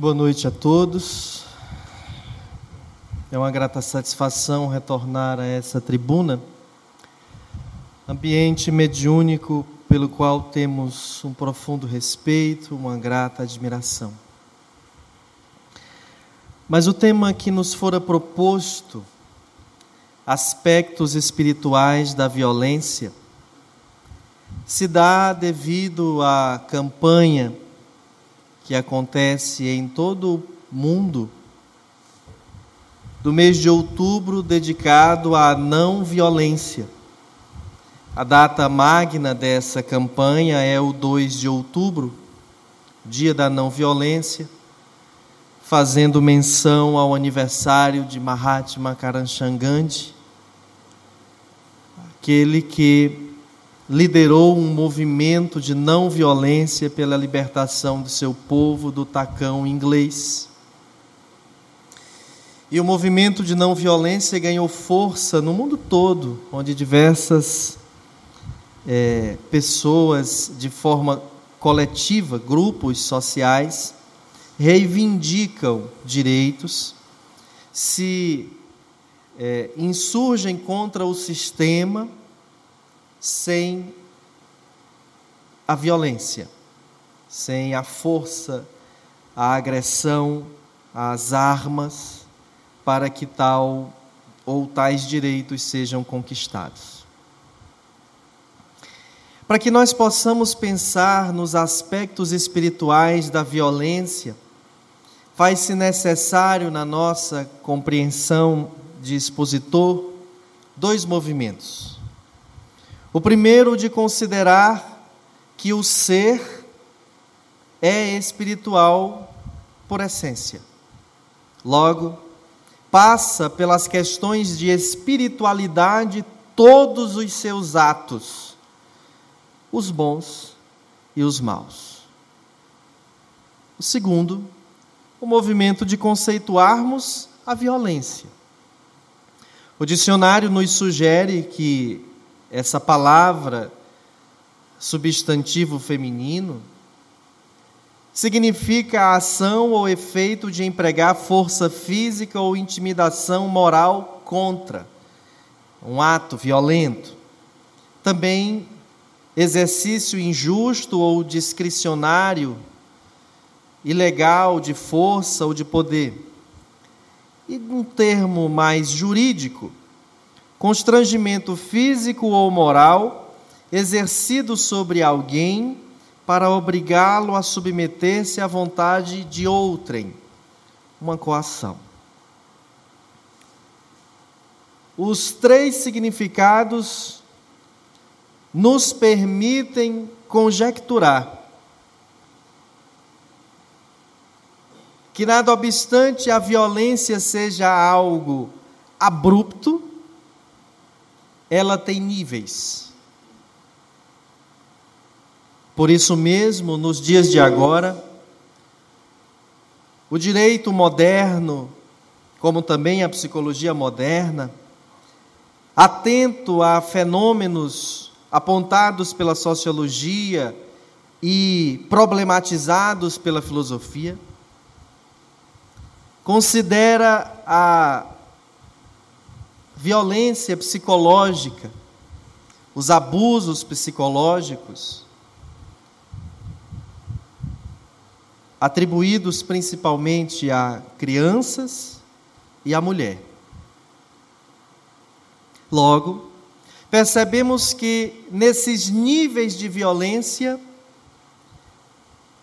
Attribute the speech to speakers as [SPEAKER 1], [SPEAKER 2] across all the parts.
[SPEAKER 1] Boa noite a todos. É uma grata satisfação retornar a essa tribuna, ambiente mediúnico pelo qual temos um profundo respeito, uma grata admiração. Mas o tema que nos fora proposto, aspectos espirituais da violência, se dá devido à campanha que acontece em todo o mundo do mês de outubro dedicado à não violência. A data magna dessa campanha é o 2 de outubro, dia da não violência, fazendo menção ao aniversário de Mahatma Karamchand Gandhi, aquele que liderou um movimento de não violência pela libertação do seu povo do tacão inglês. E o movimento de não violência ganhou força no mundo todo, onde diversas é, pessoas, de forma coletiva, grupos sociais, reivindicam direitos, se é, insurgem contra o sistema sem a violência, sem a força, a agressão, as armas, para que tal ou tais direitos sejam conquistados. Para que nós possamos pensar nos aspectos espirituais da violência, faz-se necessário, na nossa compreensão de expositor, dois movimentos. O primeiro, de considerar que o ser é espiritual por essência. Logo, passa pelas questões de espiritualidade todos os seus atos, os bons e os maus. O segundo, o movimento de conceituarmos a violência. O dicionário nos sugere que essa palavra substantivo feminino significa a ação ou efeito de empregar força física ou intimidação moral contra um ato violento. Também exercício injusto ou discricionário, ilegal de força ou de poder. E um termo mais jurídico, constrangimento físico ou moral exercido sobre alguém para obrigá-lo a submeter-se à vontade de outrem, uma coação. Os três significados nos permitem conjecturar que, nada obstante a violência seja algo abrupto, ela tem níveis. Por isso mesmo, nos dias de agora, o direito moderno, como também a psicologia moderna, atento a fenômenos apontados pela sociologia e problematizados pela filosofia, considera a violência psicológica, os abusos psicológicos, atribuídos principalmente a crianças e a mulher. Logo, percebemos que nesses níveis de violência,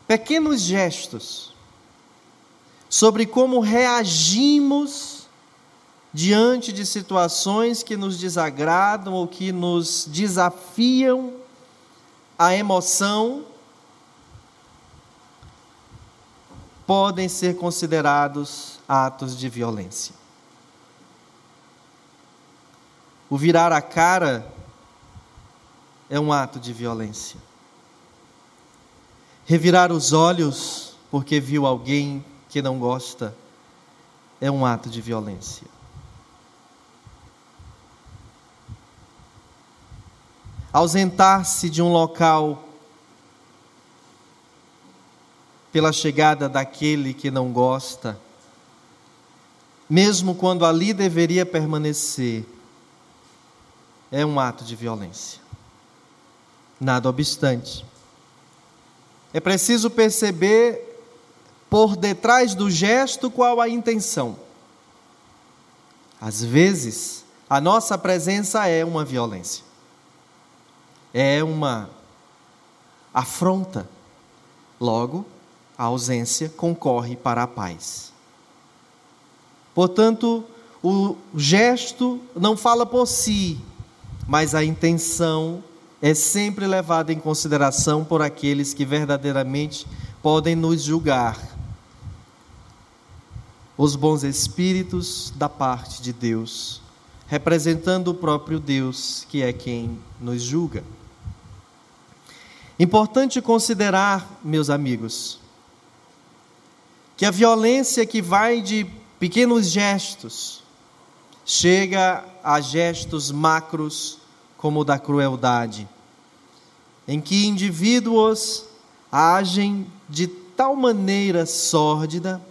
[SPEAKER 1] pequenos gestos sobre como reagimos diante de situações que nos desagradam ou que nos desafiam a emoção, podem ser considerados atos de violência. O virar a cara é um ato de violência. Revirar os olhos porque viu alguém que não gosta é um ato de violência. Ausentar-se de um local pela chegada daquele que não gosta, mesmo quando ali deveria permanecer, é um ato de violência. Nada obstante, é preciso perceber por detrás do gesto qual a intenção. Às vezes, a nossa presença é uma violência, é uma afronta. Logo, a ausência concorre para a paz. Portanto, o gesto não fala por si, mas a intenção é sempre levada em consideração por aqueles que verdadeiramente podem nos julgar. Os bons espíritos da parte de Deus, representando o próprio Deus, que é quem nos julga. Importante considerar, meus amigos, que a violência que vai de pequenos gestos chega a gestos macros, como o da crueldade, em que indivíduos agem de tal maneira sórdida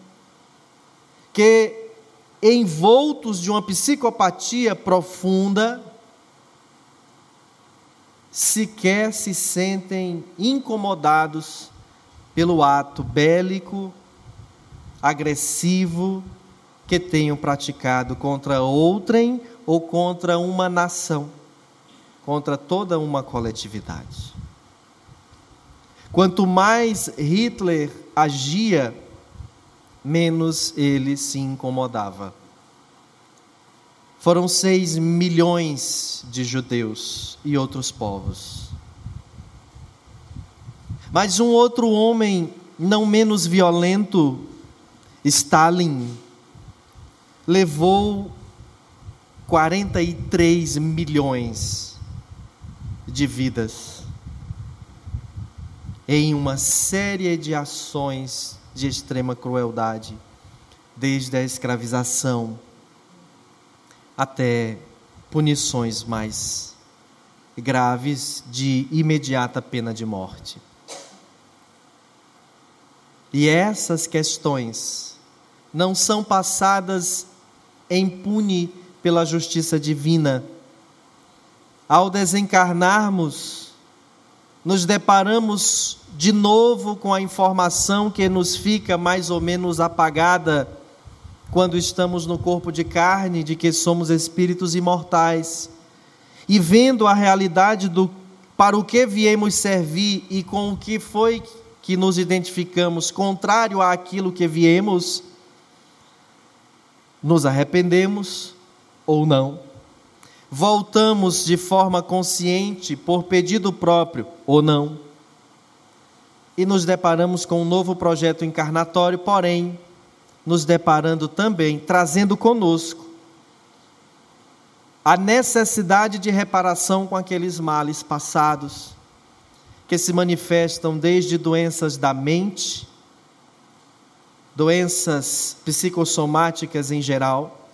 [SPEAKER 1] que, envoltos de uma psicopatia profunda, sequer se sentem incomodados pelo ato bélico agressivo que tenham praticado contra outrem ou contra uma nação, contra toda uma coletividade. Quanto mais Hitler agia, menos ele se incomodava. Foram seis milhões de judeus e outros povos. Mas um outro homem, não menos violento, Stalin levou 43 milhões de vidas em uma série de ações de extrema crueldade, desde a escravização até punições mais graves de imediata pena de morte. E essas questões não são passadas impune pela justiça divina. Ao desencarnarmos, nos deparamos de novo com a informação que nos fica mais ou menos apagada quando estamos no corpo de carne, de que somos espíritos imortais. E vendo a realidade do para o que viemos servir e com o que foi que nos identificamos contrário àquilo que viemos, nos arrependemos ou não, voltamos de forma consciente por pedido próprio ou não, e nos deparamos com um novo projeto encarnatório, porém, nos deparando também, trazendo conosco a necessidade de reparação com aqueles males passados, que se manifestam desde doenças da mente, doenças psicossomáticas em geral,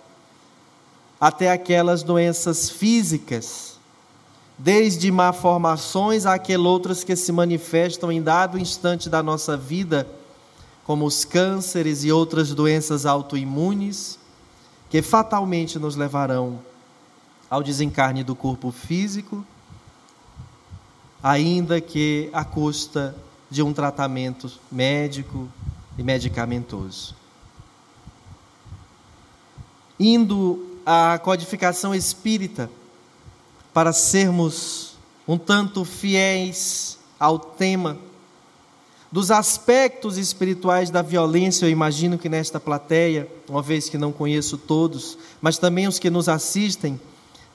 [SPEAKER 1] até aquelas doenças físicas, desde malformações àquelas outras que se manifestam em dado instante da nossa vida, como os cânceres e outras doenças autoimunes, que fatalmente nos levarão ao desencarne do corpo físico, ainda que à custa de um tratamento médico, e medicamentoso. Indo à codificação espírita, para sermos um tanto fiéis ao tema dos aspectos espirituais da violência, eu imagino que nesta plateia, uma vez que não conheço todos, mas também os que nos assistem,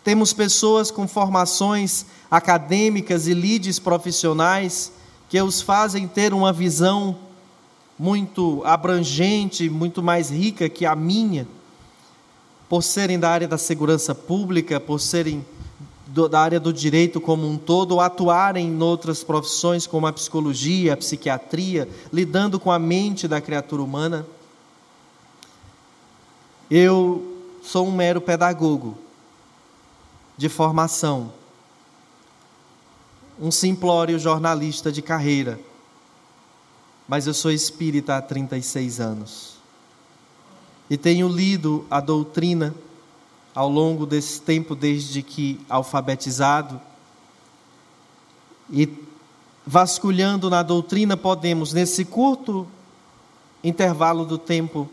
[SPEAKER 1] temos pessoas com formações acadêmicas e lides profissionais que os fazem ter uma visão muito abrangente, muito mais rica que a minha, por serem da área da segurança pública, por serem do, da área do direito como um todo, ou atuarem em outras profissões como a psicologia, a psiquiatria, lidando com a mente da criatura humana. Eu sou um mero pedagogo de formação, um simplório jornalista de carreira mas eu sou espírita há 36 anos. E tenho lido a doutrina ao longo desse tempo, desde que alfabetizado. E vasculhando na doutrina, podemos, nesse curto intervalo do tempo,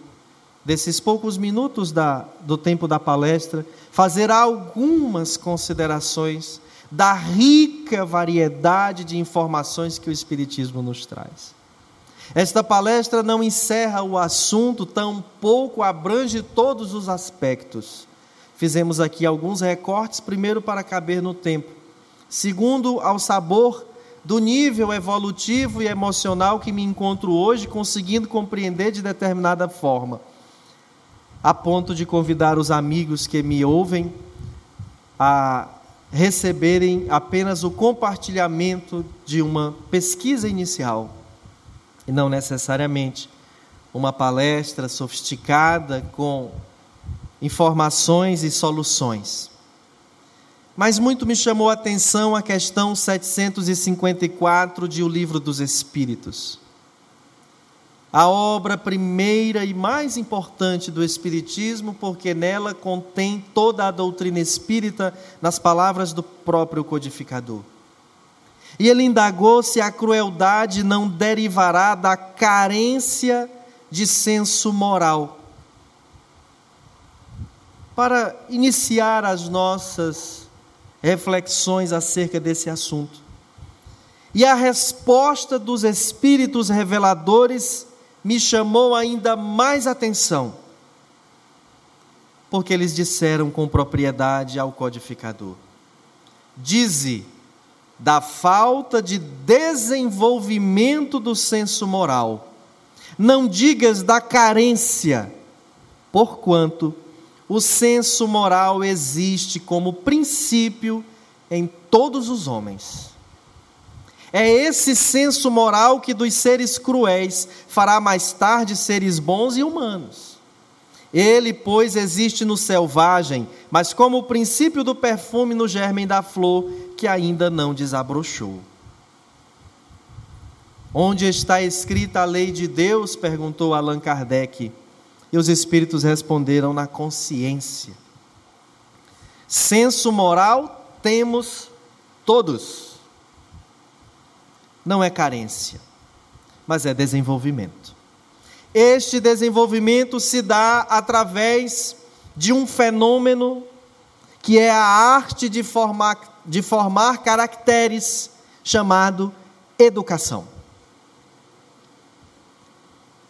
[SPEAKER 1] desses poucos minutos da, do tempo da palestra, fazer algumas considerações da rica variedade de informações que o Espiritismo nos traz. Esta palestra não encerra o assunto, tampouco abrange todos os aspectos. Fizemos aqui alguns recortes, primeiro para caber no tempo, segundo ao sabor do nível evolutivo e emocional que me encontro hoje, conseguindo compreender de determinada forma, a ponto de convidar os amigos que me ouvem a receberem apenas o compartilhamento de uma pesquisa inicial e não necessariamente uma palestra sofisticada com informações e soluções. Mas muito me chamou a atenção a questão 754 de O Livro dos Espíritos. A obra primeira e mais importante do Espiritismo, porque nela contém toda a doutrina espírita nas palavras do próprio codificador. E ele indagou se a crueldade não derivará da carência de senso moral. Para iniciar as nossas reflexões acerca desse assunto. E a resposta dos espíritos reveladores me chamou ainda mais atenção, porque eles disseram com propriedade ao codificador: Dize da falta de desenvolvimento do senso moral, não digas da carência, porquanto o senso moral existe como princípio em todos os homens. É esse senso moral que dos seres cruéis fará mais tarde seres bons e humanos. Ele, pois, existe no selvagem, mas como o princípio do perfume no germen da flor, que ainda não desabrochou. Onde está escrita a lei de Deus? perguntou Allan Kardec. E os espíritos responderam na consciência. Senso moral temos todos. Não é carência, mas é desenvolvimento. Este desenvolvimento se dá através de um fenômeno que é a arte de formar, de formar caracteres chamado educação.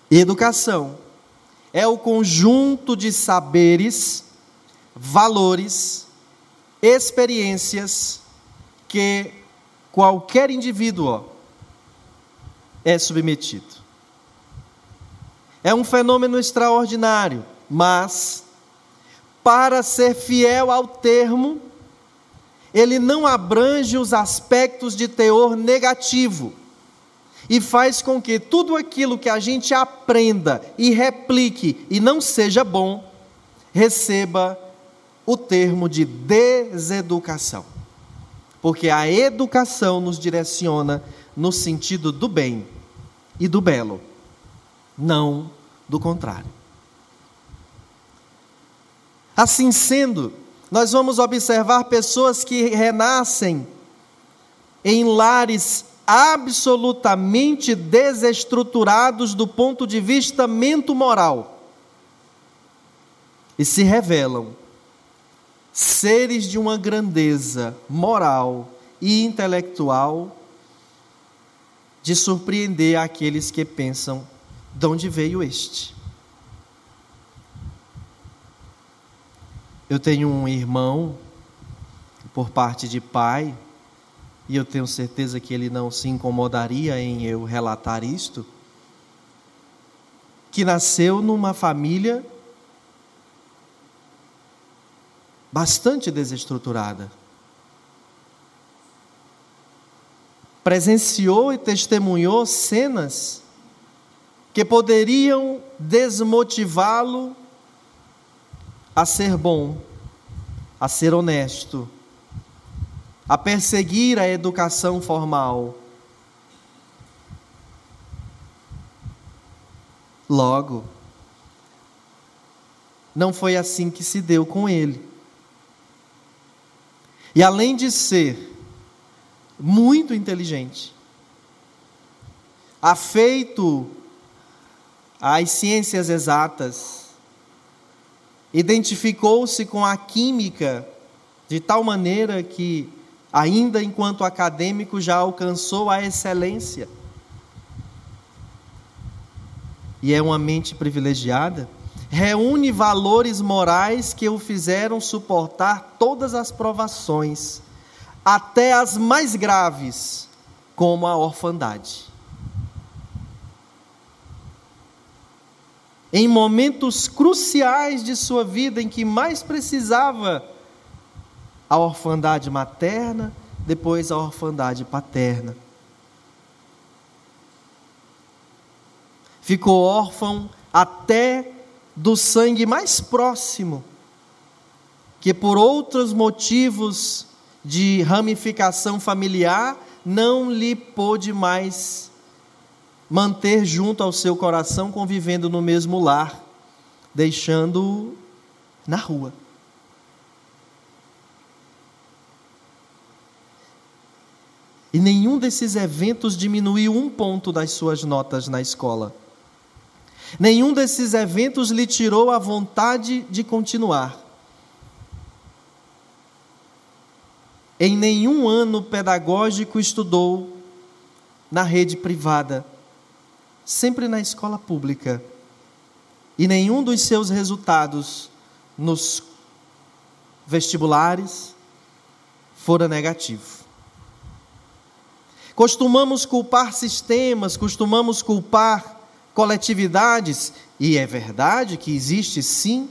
[SPEAKER 1] Educação é o conjunto de saberes, valores, experiências que qualquer indivíduo é submetido. É um fenômeno extraordinário, mas para ser fiel ao termo, ele não abrange os aspectos de teor negativo e faz com que tudo aquilo que a gente aprenda e replique e não seja bom, receba o termo de deseducação. Porque a educação nos direciona no sentido do bem e do belo, não do contrário. Assim sendo, nós vamos observar pessoas que renascem em lares absolutamente desestruturados do ponto de vista mento-moral e se revelam seres de uma grandeza moral e intelectual de surpreender aqueles que pensam de onde veio este. Eu tenho um irmão por parte de pai e eu tenho certeza que ele não se incomodaria em eu relatar isto, que nasceu numa família bastante desestruturada. Presenciou e testemunhou cenas que poderiam desmotivá-lo a ser bom, a ser honesto, a perseguir a educação formal. Logo, não foi assim que se deu com ele. E além de ser muito inteligente, afeito às ciências exatas, identificou-se com a química de tal maneira que, ainda enquanto acadêmico, já alcançou a excelência. E é uma mente privilegiada, reúne valores morais que o fizeram suportar todas as provações, até as mais graves, como a orfandade. Em momentos cruciais de sua vida em que mais precisava a orfandade materna, depois a orfandade paterna. Ficou órfão até do sangue mais próximo, que por outros motivos de ramificação familiar não lhe pôde mais manter junto ao seu coração, convivendo no mesmo lar, deixando-o na rua. E nenhum desses eventos diminuiu um ponto das suas notas na escola. Nenhum desses eventos lhe tirou a vontade de continuar. Em nenhum ano pedagógico estudou na rede privada, sempre na escola pública. E nenhum dos seus resultados nos vestibulares fora negativo. Costumamos culpar sistemas, costumamos culpar coletividades, e é verdade que existe sim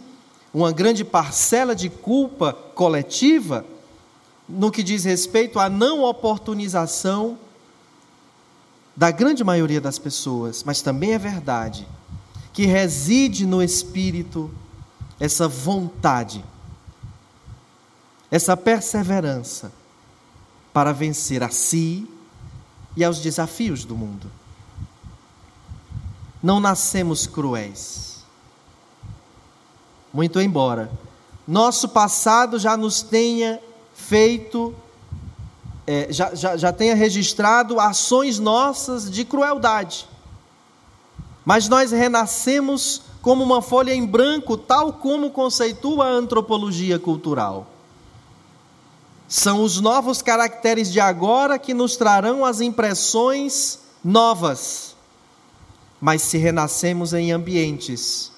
[SPEAKER 1] uma grande parcela de culpa coletiva no que diz respeito à não oportunização da grande maioria das pessoas, mas também é verdade que reside no espírito essa vontade, essa perseverança para vencer a si e aos desafios do mundo não nascemos cruéis. Muito embora nosso passado já nos tenha feito, é, já, já, já tenha registrado ações nossas de crueldade. Mas nós renascemos como uma folha em branco, tal como conceitua a antropologia cultural. São os novos caracteres de agora que nos trarão as impressões novas mas se renascemos em ambientes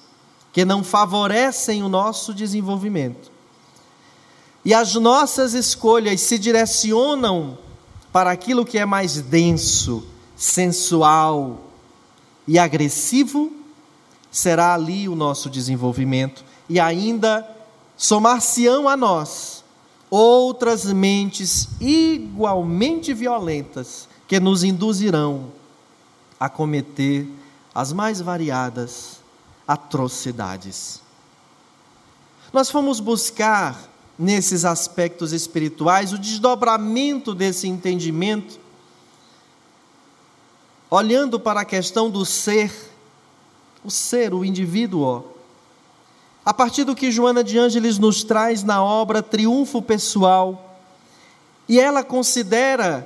[SPEAKER 1] que não favorecem o nosso desenvolvimento, e as nossas escolhas se direcionam para aquilo que é mais denso, sensual e agressivo, será ali o nosso desenvolvimento e ainda somar-se-ão a nós outras mentes igualmente violentas que nos induzirão a cometer as mais variadas atrocidades. Nós fomos buscar nesses aspectos espirituais o desdobramento desse entendimento, olhando para a questão do ser, o ser, o indivíduo, a partir do que Joana de Ângeles nos traz na obra Triunfo Pessoal, e ela considera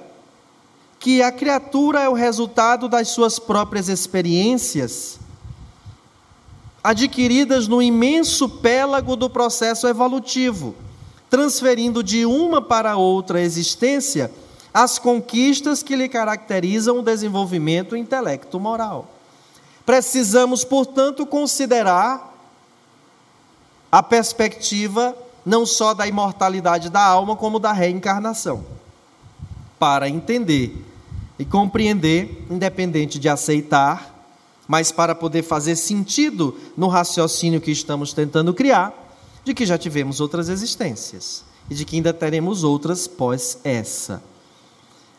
[SPEAKER 1] que a criatura é o resultado das suas próprias experiências, adquiridas no imenso pélago do processo evolutivo, transferindo de uma para outra existência as conquistas que lhe caracterizam o desenvolvimento intelecto-moral. Precisamos, portanto, considerar a perspectiva não só da imortalidade da alma, como da reencarnação, para entender e compreender, independente de aceitar, mas para poder fazer sentido no raciocínio que estamos tentando criar, de que já tivemos outras existências e de que ainda teremos outras pós essa.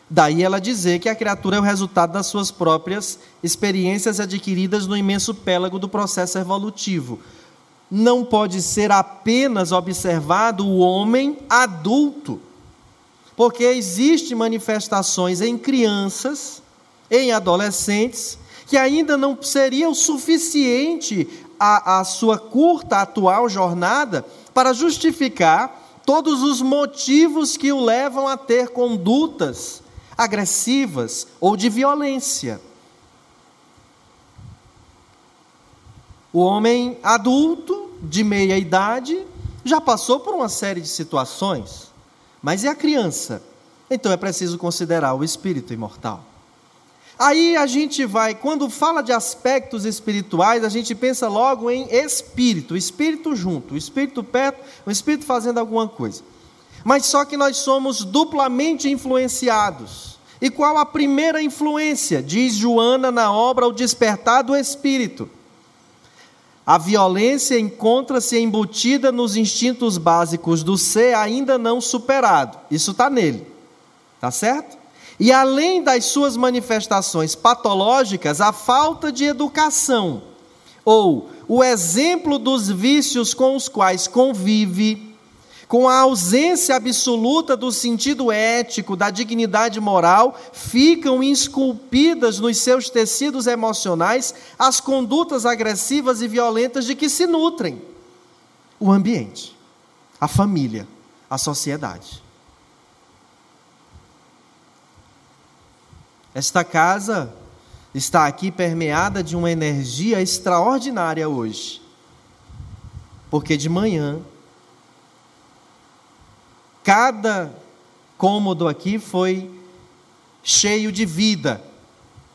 [SPEAKER 1] Daí ela dizer que a criatura é o resultado das suas próprias experiências adquiridas no imenso pélago do processo evolutivo. Não pode ser apenas observado o homem adulto porque existem manifestações em crianças, em adolescentes, que ainda não seria o suficiente a, a sua curta atual jornada para justificar todos os motivos que o levam a ter condutas agressivas ou de violência. O homem adulto, de meia idade, já passou por uma série de situações, mas e a criança? Então é preciso considerar o espírito imortal. Aí a gente vai, quando fala de aspectos espirituais, a gente pensa logo em espírito, espírito junto, espírito perto, o espírito fazendo alguma coisa. Mas só que nós somos duplamente influenciados. E qual a primeira influência? Diz Joana na obra O Despertar do Espírito. A violência encontra-se embutida nos instintos básicos do ser ainda não superado. Isso está nele. Tá certo? E além das suas manifestações patológicas, a falta de educação ou o exemplo dos vícios com os quais convive, com a ausência absoluta do sentido ético, da dignidade moral, ficam esculpidas nos seus tecidos emocionais as condutas agressivas e violentas de que se nutrem o ambiente, a família, a sociedade. Esta casa está aqui permeada de uma energia extraordinária hoje. Porque de manhã, cada cômodo aqui foi cheio de vida,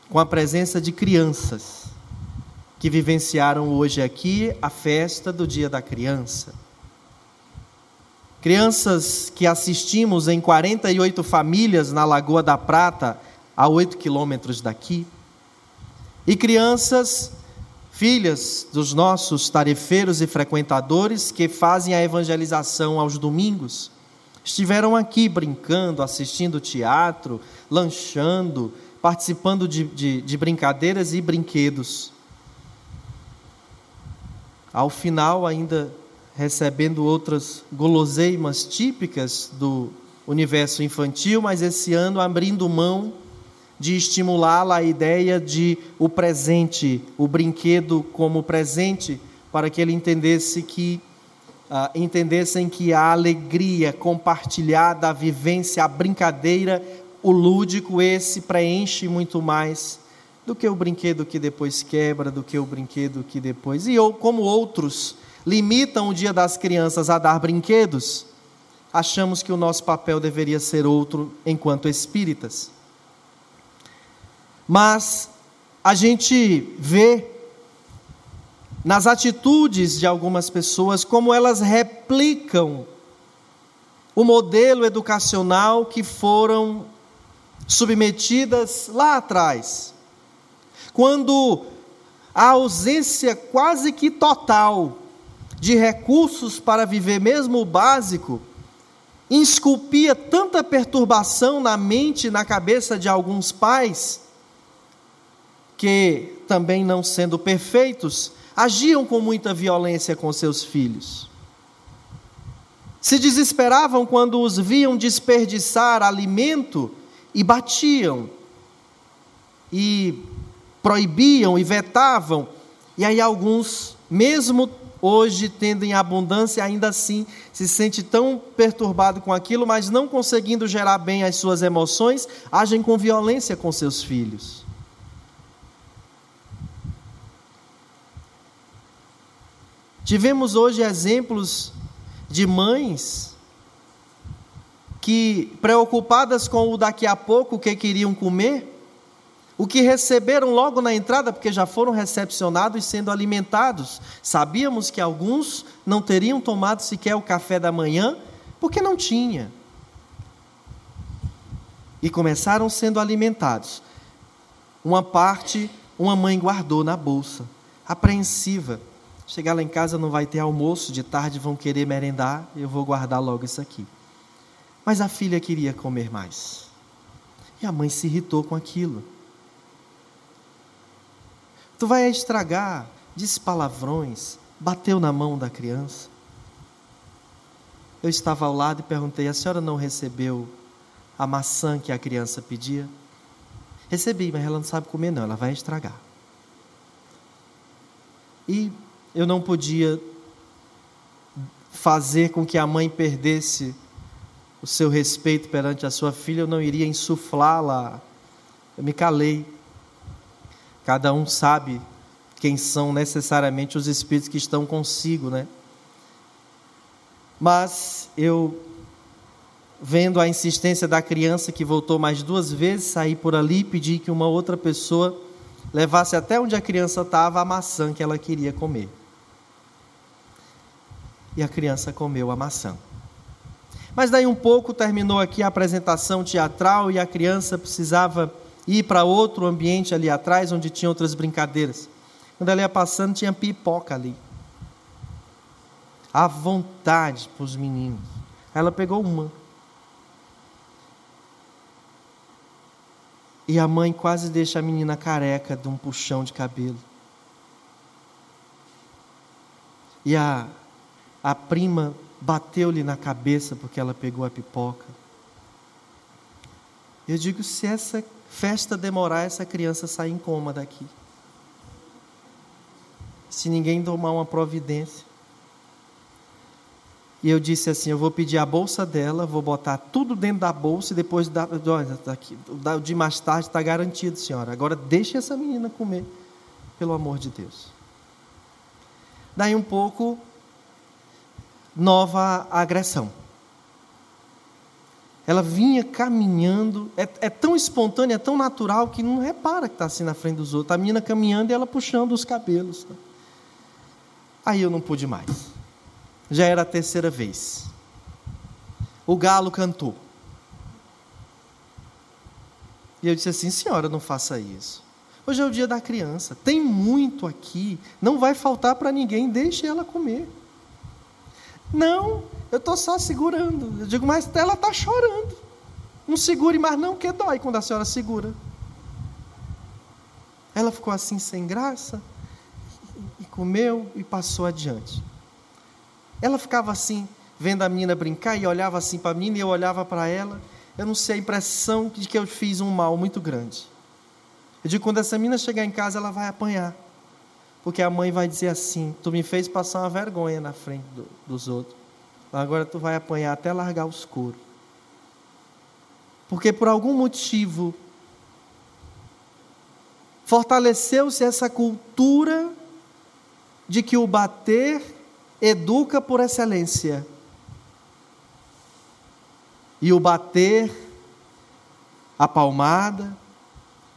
[SPEAKER 1] com a presença de crianças que vivenciaram hoje aqui a festa do Dia da Criança. Crianças que assistimos em 48 famílias na Lagoa da Prata a oito quilômetros daqui. E crianças, filhas dos nossos tarefeiros e frequentadores que fazem a evangelização aos domingos, estiveram aqui brincando, assistindo teatro, lanchando, participando de, de, de brincadeiras e brinquedos. Ao final, ainda recebendo outras guloseimas típicas do universo infantil, mas esse ano abrindo mão de estimulá-la a ideia de o presente, o brinquedo como presente, para que ele entendesse que uh, entendessem que a alegria compartilhada, a vivência, a brincadeira, o lúdico, esse preenche muito mais do que o brinquedo que depois quebra, do que o brinquedo que depois. E ou, como outros limitam o dia das crianças a dar brinquedos, achamos que o nosso papel deveria ser outro enquanto espíritas. Mas a gente vê nas atitudes de algumas pessoas como elas replicam o modelo educacional que foram submetidas lá atrás. Quando a ausência quase que total de recursos para viver mesmo o básico esculpia tanta perturbação na mente e na cabeça de alguns pais que, também não sendo perfeitos, agiam com muita violência com seus filhos. Se desesperavam quando os viam desperdiçar alimento e batiam, e proibiam e vetavam, e aí alguns, mesmo hoje tendo em abundância, ainda assim se sente tão perturbado com aquilo, mas não conseguindo gerar bem as suas emoções, agem com violência com seus filhos. Tivemos hoje exemplos de mães que, preocupadas com o daqui a pouco, o que queriam comer, o que receberam logo na entrada, porque já foram recepcionados e sendo alimentados. Sabíamos que alguns não teriam tomado sequer o café da manhã, porque não tinha. E começaram sendo alimentados. Uma parte, uma mãe guardou na bolsa, apreensiva Chegar lá em casa não vai ter almoço, de tarde vão querer merendar, eu vou guardar logo isso aqui. Mas a filha queria comer mais. E a mãe se irritou com aquilo. Tu vai estragar, disse palavrões, bateu na mão da criança. Eu estava ao lado e perguntei: a senhora não recebeu a maçã que a criança pedia? Recebi, mas ela não sabe comer, não, ela vai estragar. E eu não podia fazer com que a mãe perdesse o seu respeito perante a sua filha, eu não iria insuflá-la. Eu me calei. Cada um sabe quem são necessariamente os espíritos que estão consigo, né? Mas eu, vendo a insistência da criança que voltou mais duas vezes, saí por ali e pedi que uma outra pessoa levasse até onde a criança estava a maçã que ela queria comer. E a criança comeu a maçã. Mas daí um pouco terminou aqui a apresentação teatral e a criança precisava ir para outro ambiente ali atrás, onde tinha outras brincadeiras. Quando ela ia passando, tinha pipoca ali. À vontade para os meninos. Ela pegou uma. E a mãe quase deixa a menina careca de um puxão de cabelo. E a, a prima bateu-lhe na cabeça porque ela pegou a pipoca. Eu digo: se essa festa demorar, essa criança sai em coma daqui. Se ninguém tomar uma providência. E eu disse assim: eu vou pedir a bolsa dela, vou botar tudo dentro da bolsa e depois da, aqui, de mais tarde está garantido, senhora. Agora deixe essa menina comer, pelo amor de Deus. Daí um pouco nova agressão. Ela vinha caminhando, é, é tão espontânea, é tão natural que não repara que está assim na frente dos outros. A menina caminhando e ela puxando os cabelos. Aí eu não pude mais. Já era a terceira vez. O galo cantou. E eu disse assim: senhora, não faça isso. Hoje é o dia da criança, tem muito aqui, não vai faltar para ninguém, deixe ela comer. Não, eu estou só segurando. Eu digo, mas ela está chorando. Não segure mais não, que dói quando a senhora segura. Ela ficou assim sem graça e comeu e passou adiante. Ela ficava assim, vendo a menina brincar e olhava assim para mim e eu olhava para ela. Eu não sei a impressão de que eu fiz um mal muito grande. Eu digo, quando essa menina chegar em casa, ela vai apanhar. Porque a mãe vai dizer assim: Tu me fez passar uma vergonha na frente do, dos outros. Agora tu vai apanhar até largar os couro. Porque por algum motivo fortaleceu-se essa cultura de que o bater educa por excelência. E o bater, a palmada,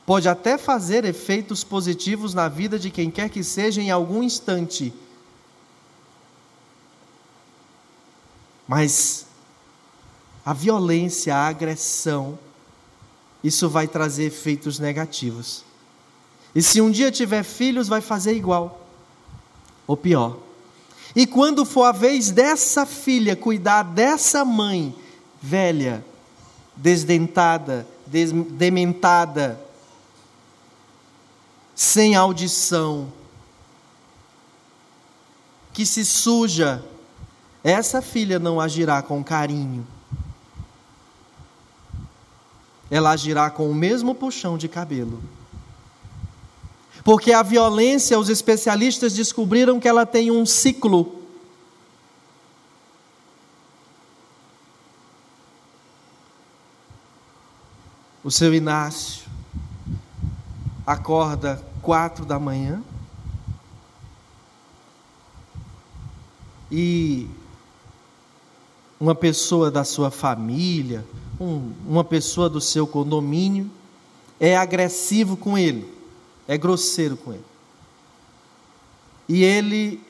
[SPEAKER 1] pode até fazer efeitos positivos na vida de quem quer que seja em algum instante. Mas a violência, a agressão, isso vai trazer efeitos negativos. E se um dia tiver filhos, vai fazer igual, ou pior. E quando for a vez dessa filha cuidar dessa mãe velha, desdentada, dementada, sem audição, que se suja, essa filha não agirá com carinho. Ela agirá com o mesmo puxão de cabelo. Porque a violência, os especialistas descobriram que ela tem um ciclo. O seu Inácio acorda quatro da manhã e uma pessoa da sua família, um, uma pessoa do seu condomínio é agressivo com ele, é grosseiro com ele. E ele,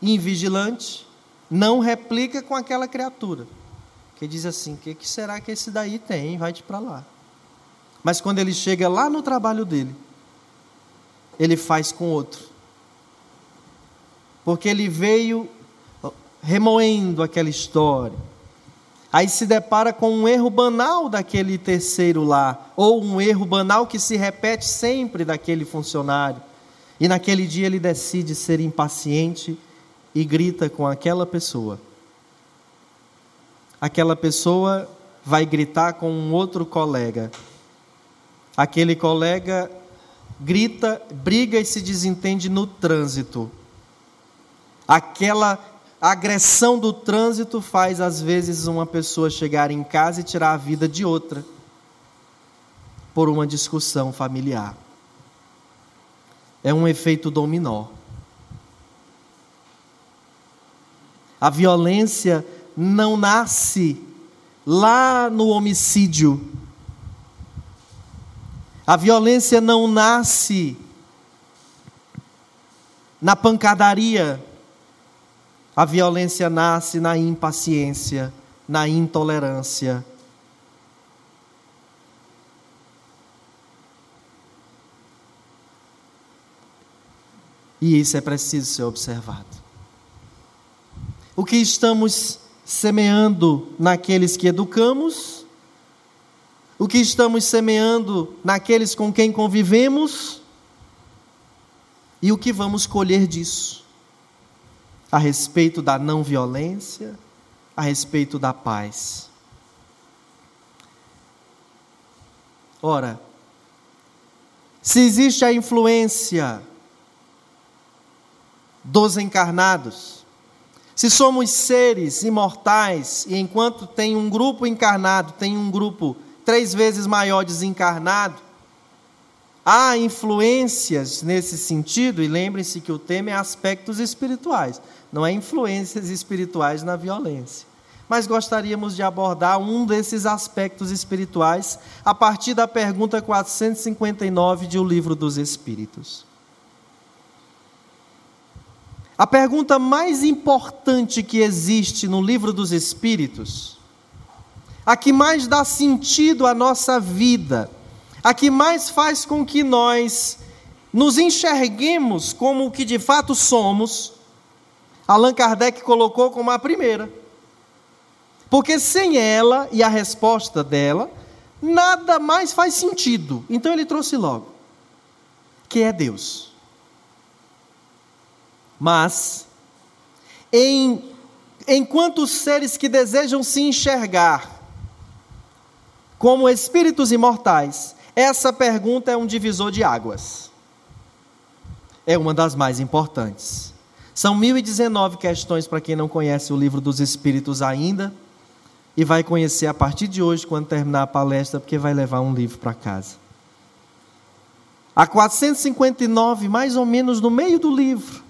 [SPEAKER 1] invigilante, não replica com aquela criatura, que diz assim: o que, que será que esse daí tem? Vai-te para lá. Mas quando ele chega lá no trabalho dele, ele faz com outro. Porque ele veio remoendo aquela história. Aí se depara com um erro banal daquele terceiro lá, ou um erro banal que se repete sempre daquele funcionário. E naquele dia ele decide ser impaciente e grita com aquela pessoa. Aquela pessoa vai gritar com um outro colega aquele colega grita, briga e se desentende no trânsito. Aquela agressão do trânsito faz, às vezes, uma pessoa chegar em casa e tirar a vida de outra por uma discussão familiar. É um efeito dominó. A violência não nasce lá no homicídio. A violência não nasce na pancadaria. A violência nasce na impaciência, na intolerância. E isso é preciso ser observado. O que estamos semeando naqueles que educamos, o que estamos semeando naqueles com quem convivemos, e o que vamos colher disso a respeito da não violência, a respeito da paz. Ora, se existe a influência dos encarnados, se somos seres imortais e enquanto tem um grupo encarnado, tem um grupo três vezes maior desencarnado, há influências nesse sentido, e lembrem-se que o tema é aspectos espirituais não é influências espirituais na violência. Mas gostaríamos de abordar um desses aspectos espirituais a partir da pergunta 459 de O Livro dos Espíritos. A pergunta mais importante que existe no Livro dos Espíritos, a que mais dá sentido à nossa vida, a que mais faz com que nós nos enxerguemos como o que de fato somos, Allan Kardec colocou como a primeira. Porque sem ela e a resposta dela, nada mais faz sentido. Então ele trouxe logo, que é Deus. Mas, em, enquanto os seres que desejam se enxergar como espíritos imortais, essa pergunta é um divisor de águas. É uma das mais importantes. São 1019 questões para quem não conhece o livro dos Espíritos ainda e vai conhecer a partir de hoje, quando terminar a palestra, porque vai levar um livro para casa. A 459, mais ou menos no meio do livro,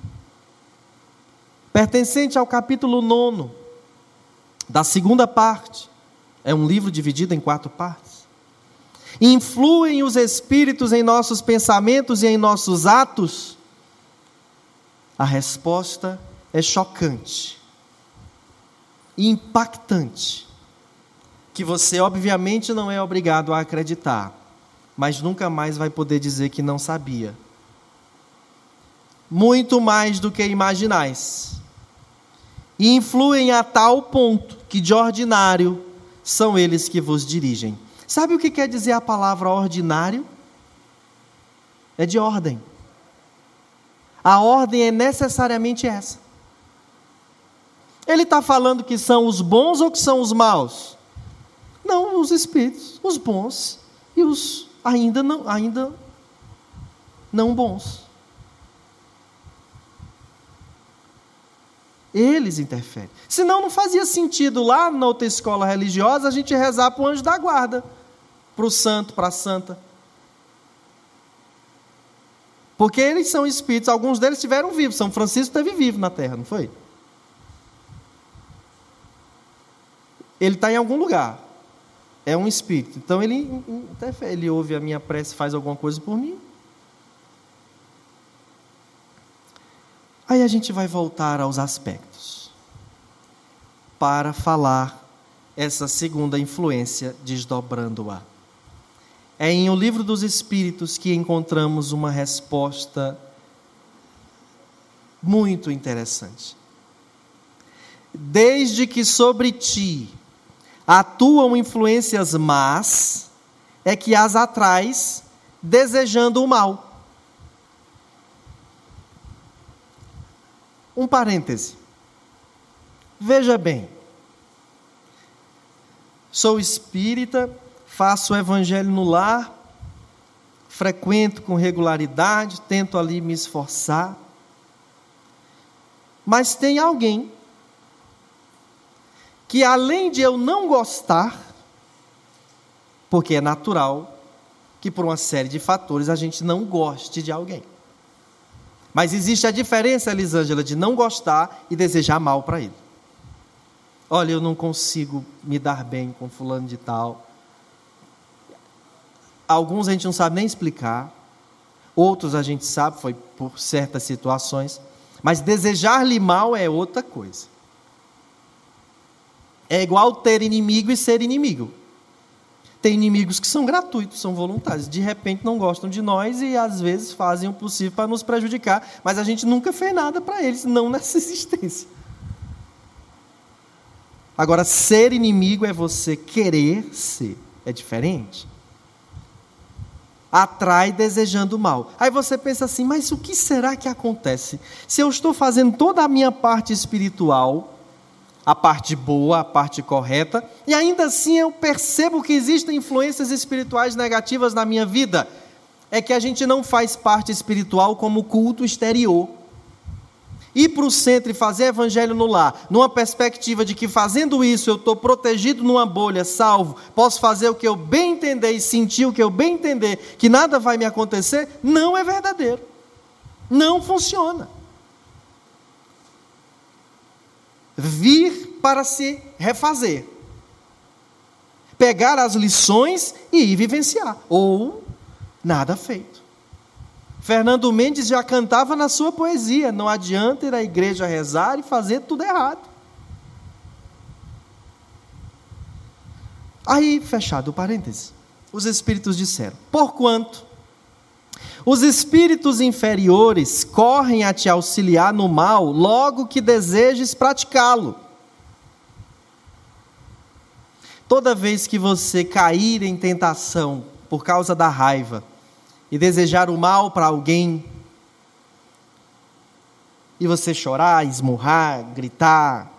[SPEAKER 1] pertencente ao capítulo 9, da segunda parte, é um livro dividido em quatro partes. Influem os espíritos em nossos pensamentos e em nossos atos? A resposta é chocante impactante, que você obviamente não é obrigado a acreditar, mas nunca mais vai poder dizer que não sabia. Muito mais do que imaginais. E influem a tal ponto que de ordinário são eles que vos dirigem. Sabe o que quer dizer a palavra ordinário? É de ordem. A ordem é necessariamente essa. Ele está falando que são os bons ou que são os maus? Não, os espíritos, os bons e os ainda não, ainda não bons. Eles interferem. Senão não fazia sentido lá na outra escola religiosa a gente rezar para o anjo da guarda, para o santo, para a santa. Porque eles são espíritos, alguns deles estiveram vivos. São Francisco esteve vivo na terra, não foi? Ele está em algum lugar. É um espírito. Então ele, ele ouve a minha prece, faz alguma coisa por mim. Aí a gente vai voltar aos aspectos para falar essa segunda influência desdobrando-a. É em O Livro dos Espíritos que encontramos uma resposta muito interessante. Desde que sobre ti atuam influências más, é que as atrais desejando o mal. Um parêntese. Veja bem. Sou espírita, faço o evangelho no lar, frequento com regularidade, tento ali me esforçar. Mas tem alguém que, além de eu não gostar, porque é natural que, por uma série de fatores, a gente não goste de alguém. Mas existe a diferença, Elisângela, de não gostar e desejar mal para ele. Olha, eu não consigo me dar bem com fulano de tal. Alguns a gente não sabe nem explicar, outros a gente sabe, foi por certas situações, mas desejar-lhe mal é outra coisa. É igual ter inimigo e ser inimigo. Tem inimigos que são gratuitos, são voluntários. De repente não gostam de nós e às vezes fazem o possível para nos prejudicar, mas a gente nunca fez nada para eles, não nessa existência. Agora, ser inimigo é você querer ser, é diferente. Atrai desejando mal. Aí você pensa assim, mas o que será que acontece? Se eu estou fazendo toda a minha parte espiritual, a parte boa, a parte correta, e ainda assim eu percebo que existem influências espirituais negativas na minha vida. É que a gente não faz parte espiritual como culto exterior. Ir para o centro e fazer evangelho no lar, numa perspectiva de que fazendo isso eu estou protegido numa bolha, salvo, posso fazer o que eu bem entender e sentir o que eu bem entender, que nada vai me acontecer, não é verdadeiro. Não funciona. vir para se refazer. Pegar as lições e ir vivenciar. Ou nada feito. Fernando Mendes já cantava na sua poesia: não adianta ir à igreja rezar e fazer tudo errado. Aí, fechado o parêntese, os espíritos disseram: Porquanto os espíritos inferiores correm a te auxiliar no mal logo que desejes praticá-lo. Toda vez que você cair em tentação por causa da raiva e desejar o mal para alguém, e você chorar, esmurrar, gritar,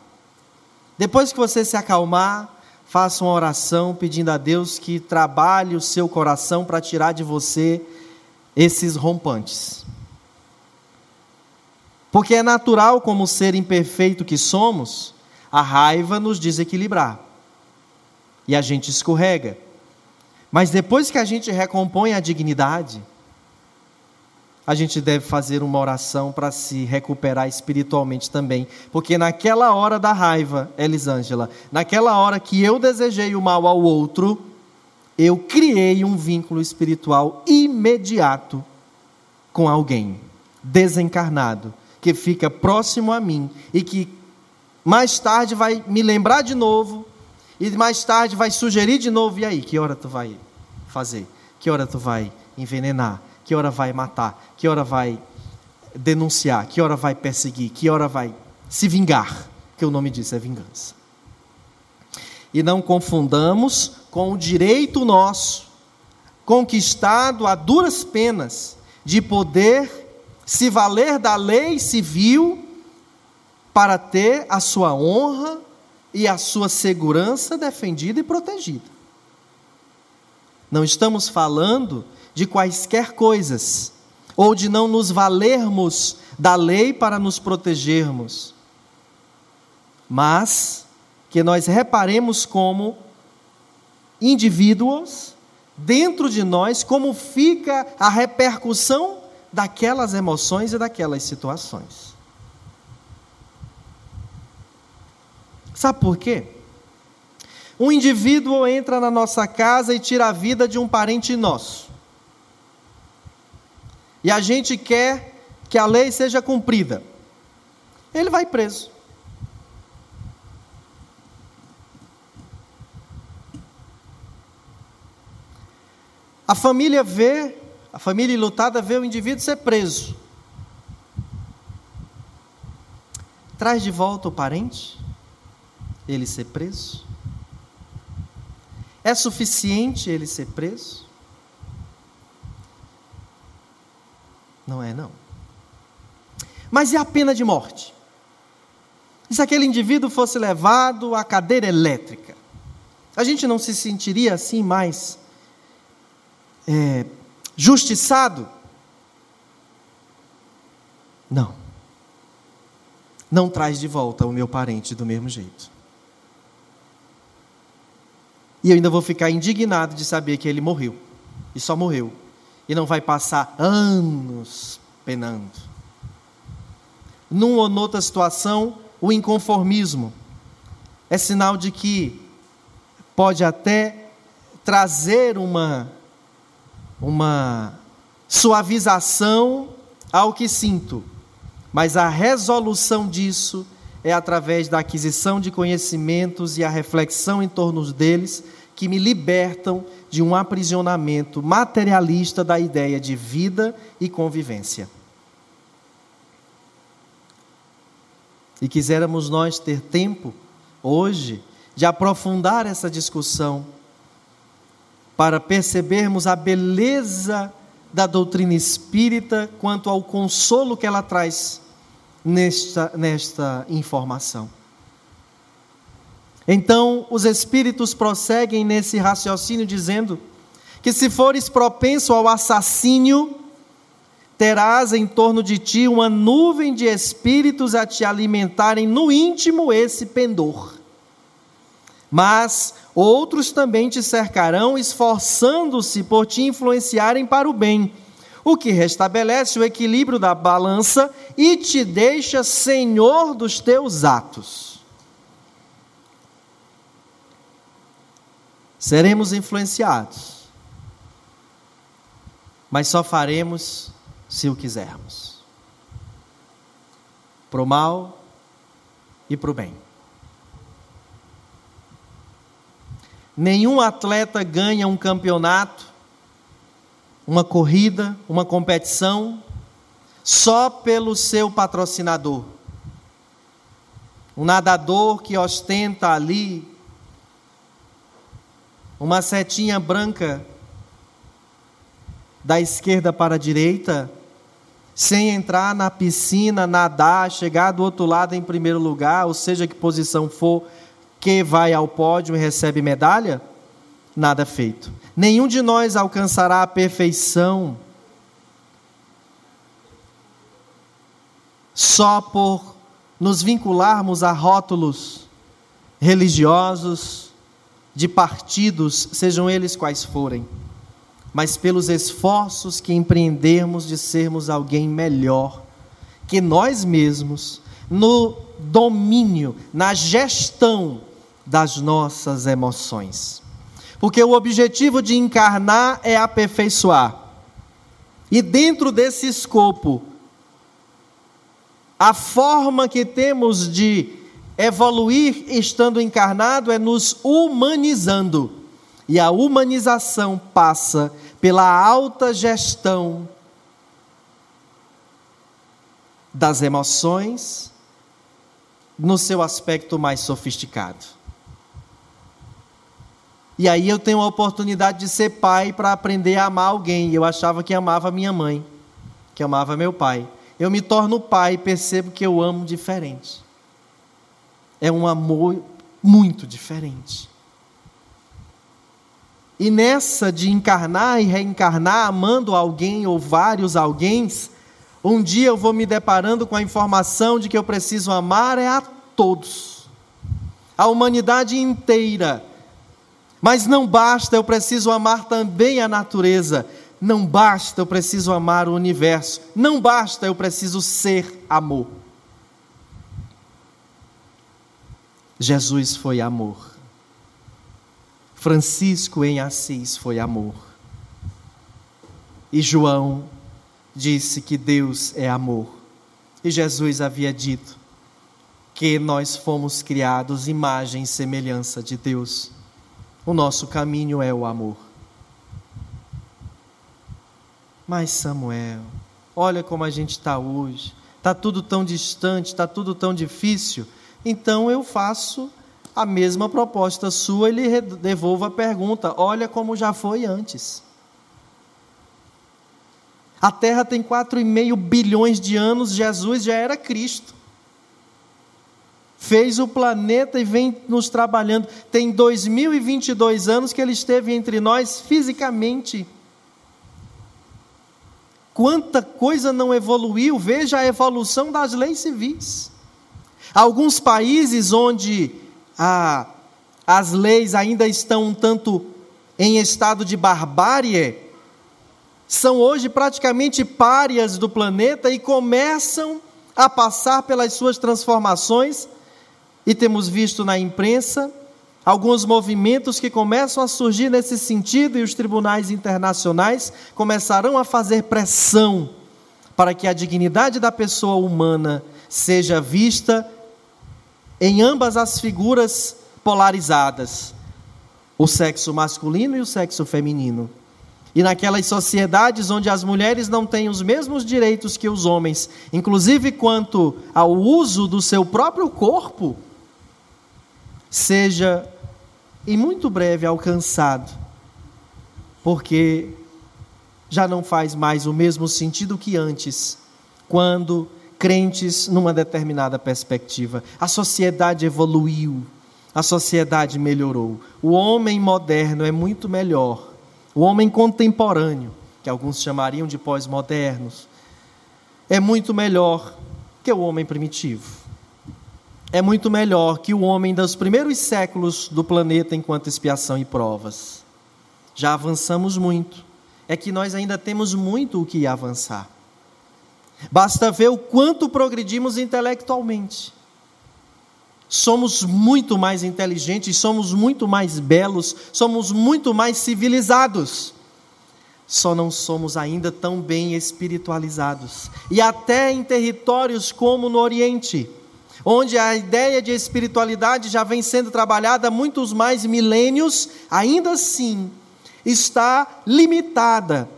[SPEAKER 1] depois que você se acalmar, faça uma oração pedindo a Deus que trabalhe o seu coração para tirar de você esses rompantes. Porque é natural, como ser imperfeito que somos, a raiva nos desequilibrar. E a gente escorrega. Mas depois que a gente recompõe a dignidade, a gente deve fazer uma oração para se recuperar espiritualmente também. Porque naquela hora da raiva, Elisângela, naquela hora que eu desejei o mal ao outro, eu criei um vínculo espiritual imediato com alguém desencarnado, que fica próximo a mim e que mais tarde vai me lembrar de novo e mais tarde vai sugerir de novo, e aí, que hora tu vai fazer? Que hora tu vai envenenar? Que hora vai matar? Que hora vai denunciar? Que hora vai perseguir? Que hora vai se vingar? Que o nome disso é vingança. E não confundamos com o direito nosso, conquistado a duras penas, de poder se valer da lei civil para ter a sua honra e a sua segurança defendida e protegida. Não estamos falando de quaisquer coisas, ou de não nos valermos da lei para nos protegermos, mas que nós reparemos como indivíduos, dentro de nós, como fica a repercussão daquelas emoções e daquelas situações. Sabe por quê? Um indivíduo entra na nossa casa e tira a vida de um parente nosso. E a gente quer que a lei seja cumprida. Ele vai preso. A família vê, a família lutada vê o indivíduo ser preso. Traz de volta o parente, ele ser preso? É suficiente ele ser preso? Não é, não. Mas e a pena de morte? E se aquele indivíduo fosse levado à cadeira elétrica? A gente não se sentiria assim mais é, justiçado? Não. Não traz de volta o meu parente do mesmo jeito. E eu ainda vou ficar indignado de saber que ele morreu. E só morreu. E não vai passar anos penando. Numa ou noutra situação, o inconformismo é sinal de que pode até trazer uma, uma suavização ao que sinto, mas a resolução disso é através da aquisição de conhecimentos e a reflexão em torno deles que me libertam de um aprisionamento materialista da ideia de vida e convivência. E quiséramos nós ter tempo, hoje, de aprofundar essa discussão, para percebermos a beleza da doutrina espírita quanto ao consolo que ela traz nesta, nesta informação. Então, os espíritos prosseguem nesse raciocínio dizendo que se fores propenso ao assassínio, terás em torno de ti uma nuvem de espíritos a te alimentarem no íntimo esse pendor. Mas outros também te cercarão, esforçando-se por te influenciarem para o bem, o que restabelece o equilíbrio da balança e te deixa senhor dos teus atos. Seremos influenciados, mas só faremos se o quisermos. Para o mal e para o bem. Nenhum atleta ganha um campeonato, uma corrida, uma competição, só pelo seu patrocinador. Um nadador que ostenta ali uma setinha branca da esquerda para a direita, sem entrar na piscina, nadar, chegar do outro lado em primeiro lugar, ou seja, que posição for, que vai ao pódio e recebe medalha? Nada feito. Nenhum de nós alcançará a perfeição só por nos vincularmos a rótulos religiosos, de partidos, sejam eles quais forem mas pelos esforços que empreendermos de sermos alguém melhor que nós mesmos, no domínio, na gestão das nossas emoções. Porque o objetivo de encarnar é aperfeiçoar. E dentro desse escopo, a forma que temos de evoluir estando encarnado é nos humanizando. E a humanização passa pela alta gestão das emoções no seu aspecto mais sofisticado. E aí eu tenho a oportunidade de ser pai para aprender a amar alguém. Eu achava que amava minha mãe, que amava meu pai. Eu me torno pai e percebo que eu amo diferente. É um amor muito diferente. E nessa de encarnar e reencarnar, amando alguém ou vários alguém, um dia eu vou me deparando com a informação de que eu preciso amar é a todos, a humanidade inteira. Mas não basta, eu preciso amar também a natureza. Não basta, eu preciso amar o universo. Não basta, eu preciso ser amor. Jesus foi amor. Francisco em Assis foi amor. E João disse que Deus é amor. E Jesus havia dito que nós fomos criados imagem e semelhança de Deus. O nosso caminho é o amor. Mas Samuel, olha como a gente está hoje. Está tudo tão distante, está tudo tão difícil. Então eu faço a mesma proposta sua, ele devolva a pergunta: olha como já foi antes. A Terra tem 4,5 bilhões de anos, Jesus já era Cristo. Fez o planeta e vem nos trabalhando. Tem 2022 anos que ele esteve entre nós fisicamente. quanta coisa não evoluiu. Veja a evolução das leis civis. Alguns países onde ah, as leis ainda estão um tanto em estado de barbárie, são hoje praticamente párias do planeta e começam a passar pelas suas transformações, e temos visto na imprensa alguns movimentos que começam a surgir nesse sentido, e os tribunais internacionais começarão a fazer pressão para que a dignidade da pessoa humana seja vista em ambas as figuras polarizadas, o sexo masculino e o sexo feminino. E naquelas sociedades onde as mulheres não têm os mesmos direitos que os homens, inclusive quanto ao uso do seu próprio corpo, seja em muito breve alcançado, porque já não faz mais o mesmo sentido que antes, quando crentes numa determinada perspectiva. A sociedade evoluiu, a sociedade melhorou. O homem moderno é muito melhor o homem contemporâneo, que alguns chamariam de pós-modernos, é muito melhor que o homem primitivo. É muito melhor que o homem dos primeiros séculos do planeta enquanto expiação e provas. Já avançamos muito. É que nós ainda temos muito o que avançar. Basta ver o quanto progredimos intelectualmente. Somos muito mais inteligentes, somos muito mais belos, somos muito mais civilizados. Só não somos ainda tão bem espiritualizados. E até em territórios como no Oriente, onde a ideia de espiritualidade já vem sendo trabalhada há muitos mais milênios, ainda assim está limitada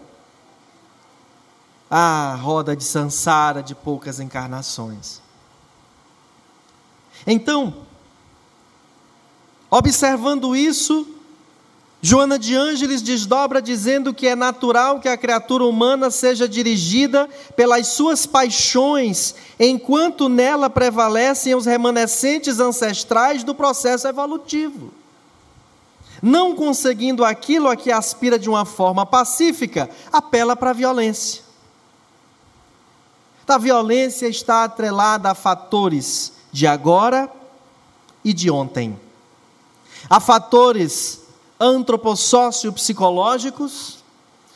[SPEAKER 1] à roda de Sansara de poucas encarnações. Então, observando isso, Joana de Ângeles desdobra dizendo que é natural que a criatura humana seja dirigida pelas suas paixões, enquanto nela prevalecem os remanescentes ancestrais do processo evolutivo. Não conseguindo aquilo a que aspira de uma forma pacífica, apela para a violência. A violência está atrelada a fatores de agora e de ontem. Há fatores antropossócio-psicológicos,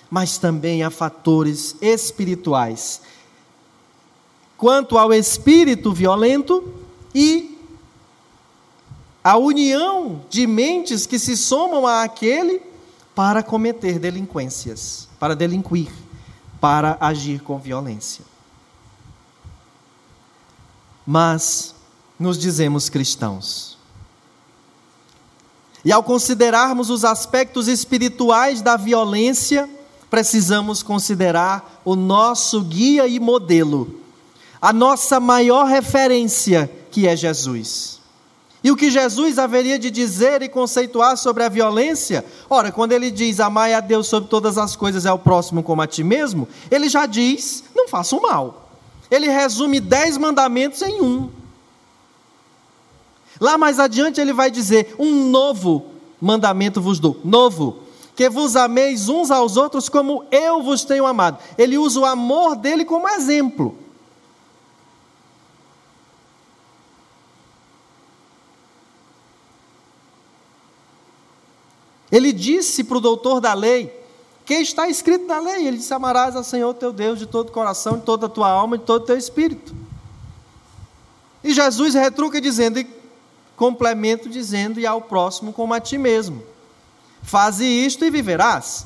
[SPEAKER 1] mas também há fatores espirituais. Quanto ao espírito violento e a união de mentes que se somam àquele para cometer delinquências, para delinquir, para agir com violência. Mas nos dizemos cristãos. E ao considerarmos os aspectos espirituais da violência, precisamos considerar o nosso guia e modelo, a nossa maior referência, que é Jesus. E o que Jesus haveria de dizer e conceituar sobre a violência? Ora, quando ele diz amai a Deus sobre todas as coisas é o próximo como a ti mesmo, ele já diz não faça o mal. Ele resume dez mandamentos em um. Lá mais adiante ele vai dizer: Um novo mandamento vos dou. Novo. Que vos ameis uns aos outros como eu vos tenho amado. Ele usa o amor dele como exemplo. Ele disse para o doutor da lei: que está escrito na lei? Ele disse: Amarás ao Senhor teu Deus de todo o coração, de toda a tua alma, de todo o teu espírito. E Jesus retruca dizendo: complemento dizendo: e ao próximo como a ti mesmo. Faze isto e viverás.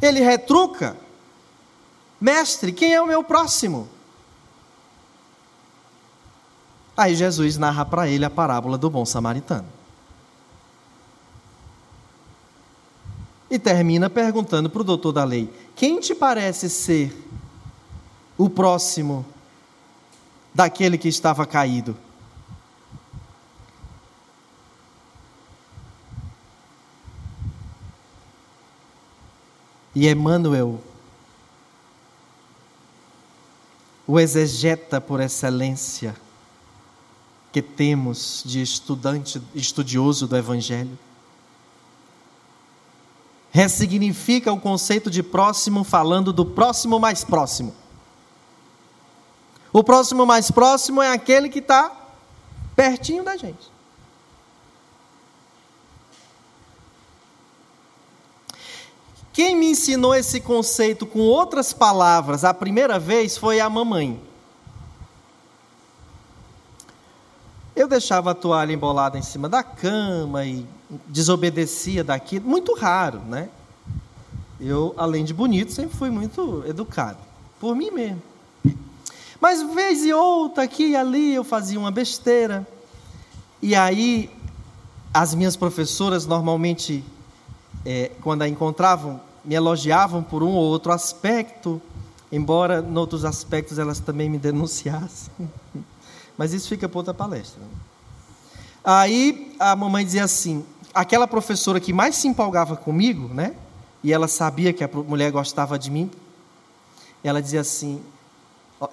[SPEAKER 1] Ele retruca: Mestre, quem é o meu próximo? Aí Jesus narra para ele a parábola do bom samaritano. E termina perguntando para o doutor da lei: Quem te parece ser o próximo daquele que estava caído? E Emmanuel, o exegeta por excelência que temos de estudante, estudioso do Evangelho, ressignifica o conceito de próximo falando do próximo mais próximo. O próximo mais próximo é aquele que está pertinho da gente. Quem me ensinou esse conceito com outras palavras a primeira vez foi a mamãe. Eu deixava a toalha embolada em cima da cama e desobedecia daqui, muito raro, né? Eu, além de bonito, sempre fui muito educado, por mim mesmo. Mas vez e outra, aqui e ali, eu fazia uma besteira. E aí, as minhas professoras, normalmente, é, quando a encontravam, me elogiavam por um ou outro aspecto, embora, em outros aspectos, elas também me denunciassem. Mas isso fica para outra palestra. Aí, a mamãe dizia assim: aquela professora que mais se empolgava comigo, né? E ela sabia que a mulher gostava de mim, ela dizia assim: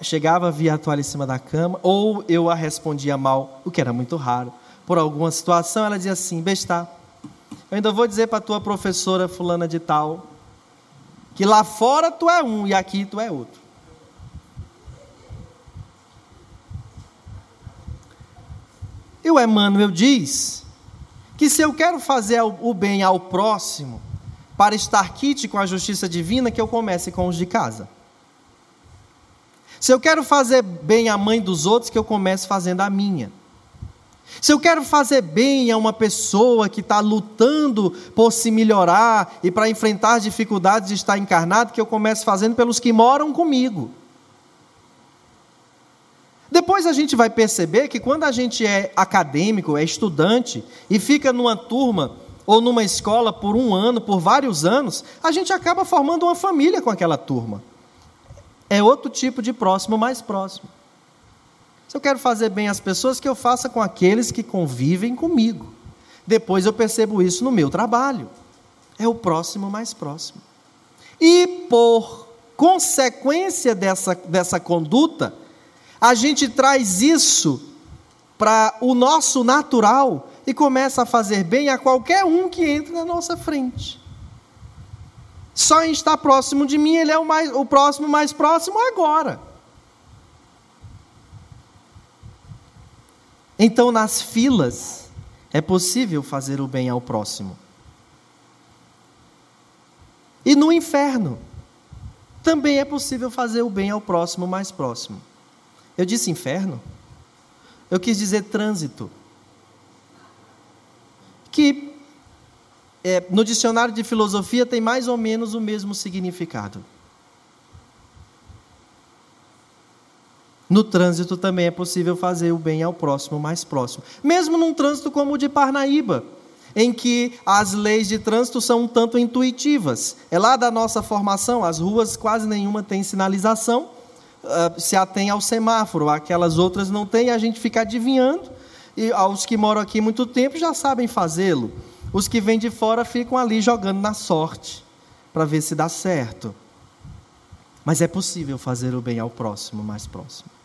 [SPEAKER 1] chegava, via a toalha em cima da cama, ou eu a respondia mal, o que era muito raro. Por alguma situação, ela dizia assim: Besta, eu ainda vou dizer para a tua professora fulana de tal, que lá fora tu é um e aqui tu é outro. E o Emmanuel diz que se eu quero fazer o bem ao próximo, para estar quite com a justiça divina, que eu comece com os de casa. Se eu quero fazer bem à mãe dos outros, que eu comece fazendo a minha. Se eu quero fazer bem a uma pessoa que está lutando por se melhorar e para enfrentar as dificuldades de estar encarnado, que eu comece fazendo pelos que moram comigo. Depois a gente vai perceber que quando a gente é acadêmico, é estudante e fica numa turma ou numa escola por um ano, por vários anos, a gente acaba formando uma família com aquela turma. É outro tipo de próximo mais próximo. Se eu quero fazer bem às pessoas, que eu faça com aqueles que convivem comigo. Depois eu percebo isso no meu trabalho. É o próximo mais próximo. E por consequência dessa, dessa conduta, a gente traz isso para o nosso natural e começa a fazer bem a qualquer um que entre na nossa frente. Só em estar próximo de mim, ele é o, mais, o próximo mais próximo agora. Então, nas filas, é possível fazer o bem ao próximo. E no inferno, também é possível fazer o bem ao próximo mais próximo. Eu disse inferno? Eu quis dizer trânsito. Que é, no dicionário de filosofia tem mais ou menos o mesmo significado. No trânsito também é possível fazer o bem ao próximo mais próximo. Mesmo num trânsito como o de Parnaíba, em que as leis de trânsito são um tanto intuitivas. É lá da nossa formação, as ruas quase nenhuma tem sinalização, uh, se atém ao semáforo, aquelas outras não têm, a gente fica adivinhando, e aos que moram aqui muito tempo já sabem fazê-lo. Os que vêm de fora ficam ali jogando na sorte, para ver se dá certo. Mas é possível fazer o bem ao próximo, mais próximo.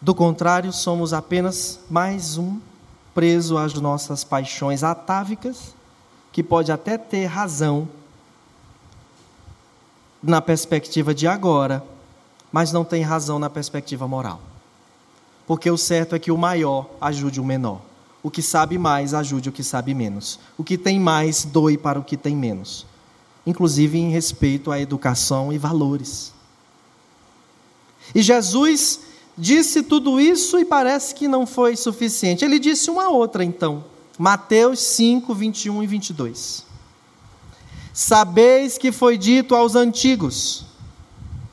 [SPEAKER 1] Do contrário, somos apenas mais um preso às nossas paixões atávicas, que pode até ter razão na perspectiva de agora, mas não tem razão na perspectiva moral. Porque o certo é que o maior ajude o menor. O que sabe mais ajude o que sabe menos. O que tem mais doe para o que tem menos. Inclusive em respeito à educação e valores. E Jesus disse tudo isso e parece que não foi suficiente. Ele disse uma outra então. Mateus 5, 21 e 22. Sabeis que foi dito aos antigos: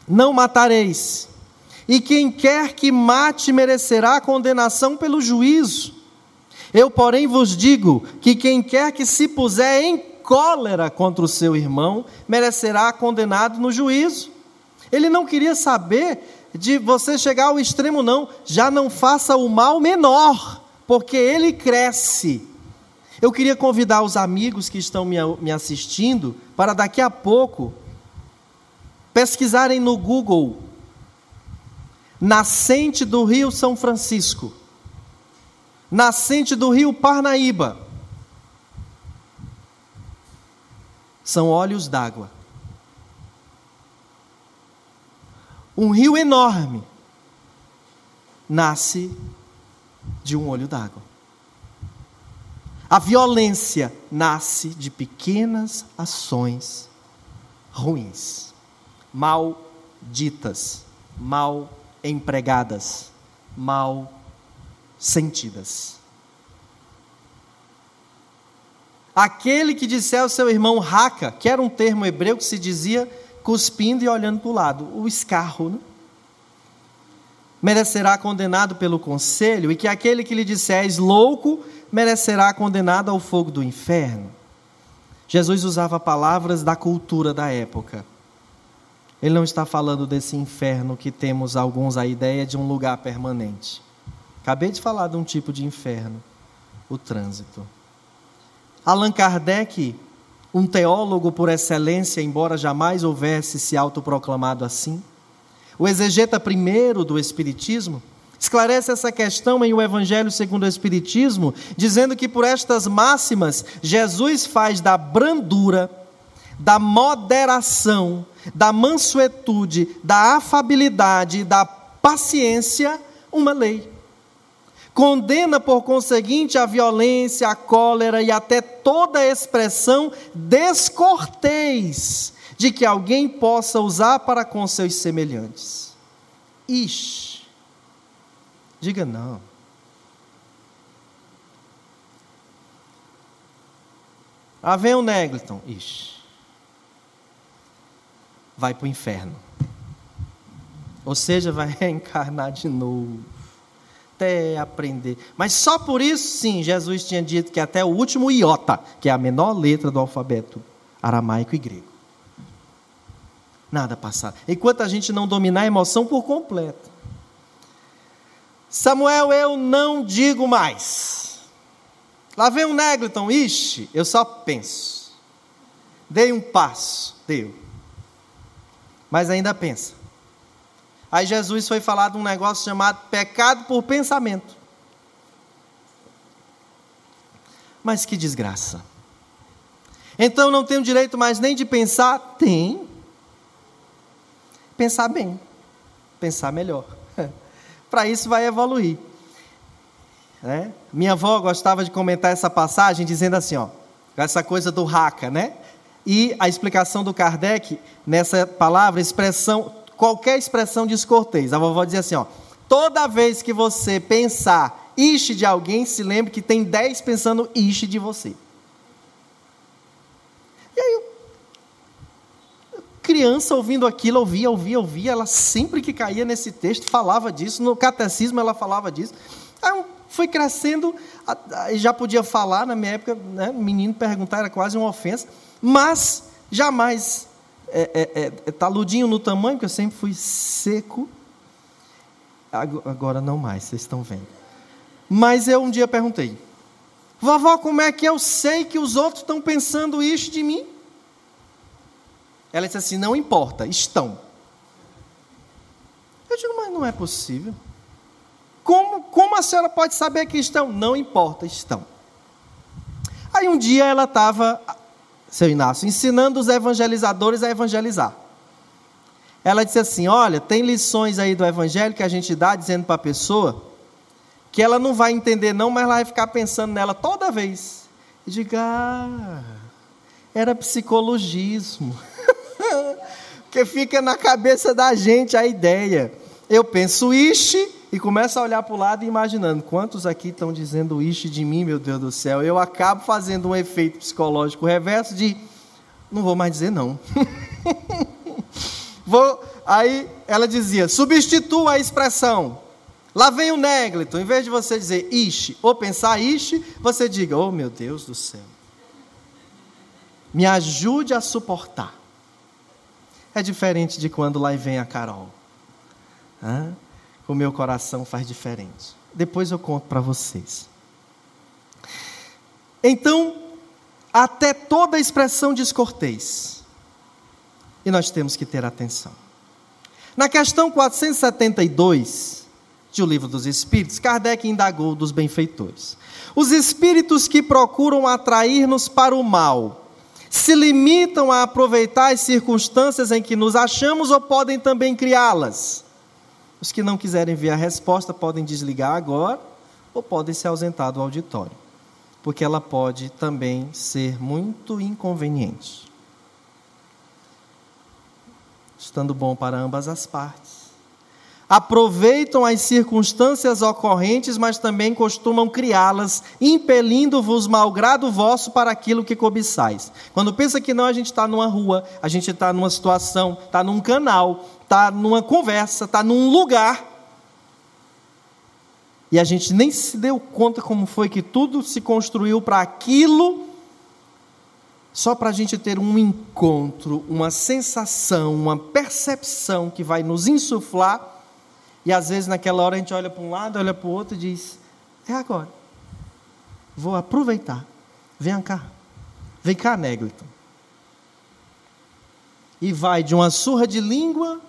[SPEAKER 1] Não matareis e quem quer que mate merecerá condenação pelo juízo. Eu, porém, vos digo que quem quer que se puser em cólera contra o seu irmão merecerá condenado no juízo. Ele não queria saber de você chegar ao extremo, não. Já não faça o mal menor, porque ele cresce. Eu queria convidar os amigos que estão me, me assistindo para daqui a pouco pesquisarem no Google nascente do Rio São Francisco, nascente do Rio Parnaíba. São olhos d'água. Um rio enorme nasce de um olho d'água. A violência nasce de pequenas ações ruins, mal ditas, mal empregadas, mal sentidas. Aquele que disser ao seu irmão raca, que era um termo hebreu que se dizia cuspindo e olhando para o lado, o escarro, né? merecerá condenado pelo conselho, e que aquele que lhe disser és louco, merecerá condenado ao fogo do inferno. Jesus usava palavras da cultura da época. Ele não está falando desse inferno que temos alguns a ideia de um lugar permanente. Acabei de falar de um tipo de inferno, o trânsito. Allan Kardec, um teólogo por excelência, embora jamais houvesse se autoproclamado assim, o exegeta primeiro do Espiritismo, esclarece essa questão em O Evangelho segundo o Espiritismo, dizendo que por estas máximas, Jesus faz da brandura, da moderação, da mansuetude, da afabilidade, da paciência, uma lei. Condena, por conseguinte, a violência, a cólera e até toda expressão descortês de que alguém possa usar para com seus semelhantes. Ixi. Diga não. Ah, vem o Negliton. Ixi. Vai para o inferno. Ou seja, vai reencarnar de novo até aprender. Mas só por isso, sim, Jesus tinha dito que até o último iota, que é a menor letra do alfabeto aramaico e grego. Nada passar. Enquanto a gente não dominar a emoção por completo. Samuel, eu não digo mais. Lá vem um Negliton, ixi, eu só penso. Dei um passo, deu. Mas ainda pensa. Aí Jesus foi falar de um negócio chamado pecado por pensamento. Mas que desgraça. Então não tenho direito mais nem de pensar? Tem. Pensar bem. Pensar melhor. Para isso vai evoluir. Né? Minha avó gostava de comentar essa passagem dizendo assim, ó, essa coisa do raca, né? E a explicação do Kardec nessa palavra, expressão qualquer expressão descortês. A vovó dizia assim: ó, toda vez que você pensar ixe de alguém, se lembre que tem dez pensando ixe de você. E aí, criança ouvindo aquilo, ouvia, ouvia, ouvia, ela sempre que caía nesse texto falava disso, no catecismo ela falava disso. Aí foi crescendo, já podia falar, na minha época, né, menino perguntar era quase uma ofensa, mas jamais é, é, é, taludinho no tamanho, porque eu sempre fui seco. Agora não mais, vocês estão vendo. Mas eu um dia perguntei: Vovó, como é que eu sei que os outros estão pensando isso de mim? Ela disse assim: Não importa, estão. Eu digo, mas não é possível. Como, como a senhora pode saber que estão? Não importa, estão. Aí um dia ela estava seu Inácio, ensinando os evangelizadores a evangelizar. Ela disse assim: Olha, tem lições aí do evangelho que a gente dá dizendo para a pessoa que ela não vai entender, não, mas ela vai ficar pensando nela toda vez. E diga: Ah, era psicologismo. Porque fica na cabeça da gente a ideia. Eu penso ishi e começo a olhar para o lado e imaginando quantos aqui estão dizendo isto de mim, meu Deus do céu. Eu acabo fazendo um efeito psicológico reverso de não vou mais dizer não. vou, aí ela dizia: substitua a expressão. Lá vem o néglito. Em vez de você dizer ishi ou pensar ishi, você diga: oh meu Deus do céu. Me ajude a suportar. É diferente de quando lá vem a Carol. Hã? o meu coração faz diferente. Depois eu conto para vocês. Então, até toda expressão descortês. E nós temos que ter atenção. Na questão 472 de O Livro dos Espíritos, Kardec indagou dos benfeitores. Os espíritos que procuram atrair-nos para o mal Se limitam a aproveitar as circunstâncias em que nos achamos ou podem também criá-las? Os que não quiserem ver a resposta podem desligar agora ou podem se ausentar do auditório, porque ela pode também ser muito inconveniente. Estando bom para ambas as partes aproveitam as circunstâncias ocorrentes, mas também costumam criá-las, impelindo-vos malgrado vosso para aquilo que cobiçais. Quando pensa que não, a gente está numa rua, a gente está numa situação, está num canal, está numa conversa, está num lugar. E a gente nem se deu conta como foi que tudo se construiu para aquilo, só para a gente ter um encontro, uma sensação, uma percepção que vai nos insuflar e às vezes naquela hora a gente olha para um lado, olha para o outro e diz: É agora. Vou aproveitar. Vem cá. Vem cá, Negliton. E vai de uma surra de língua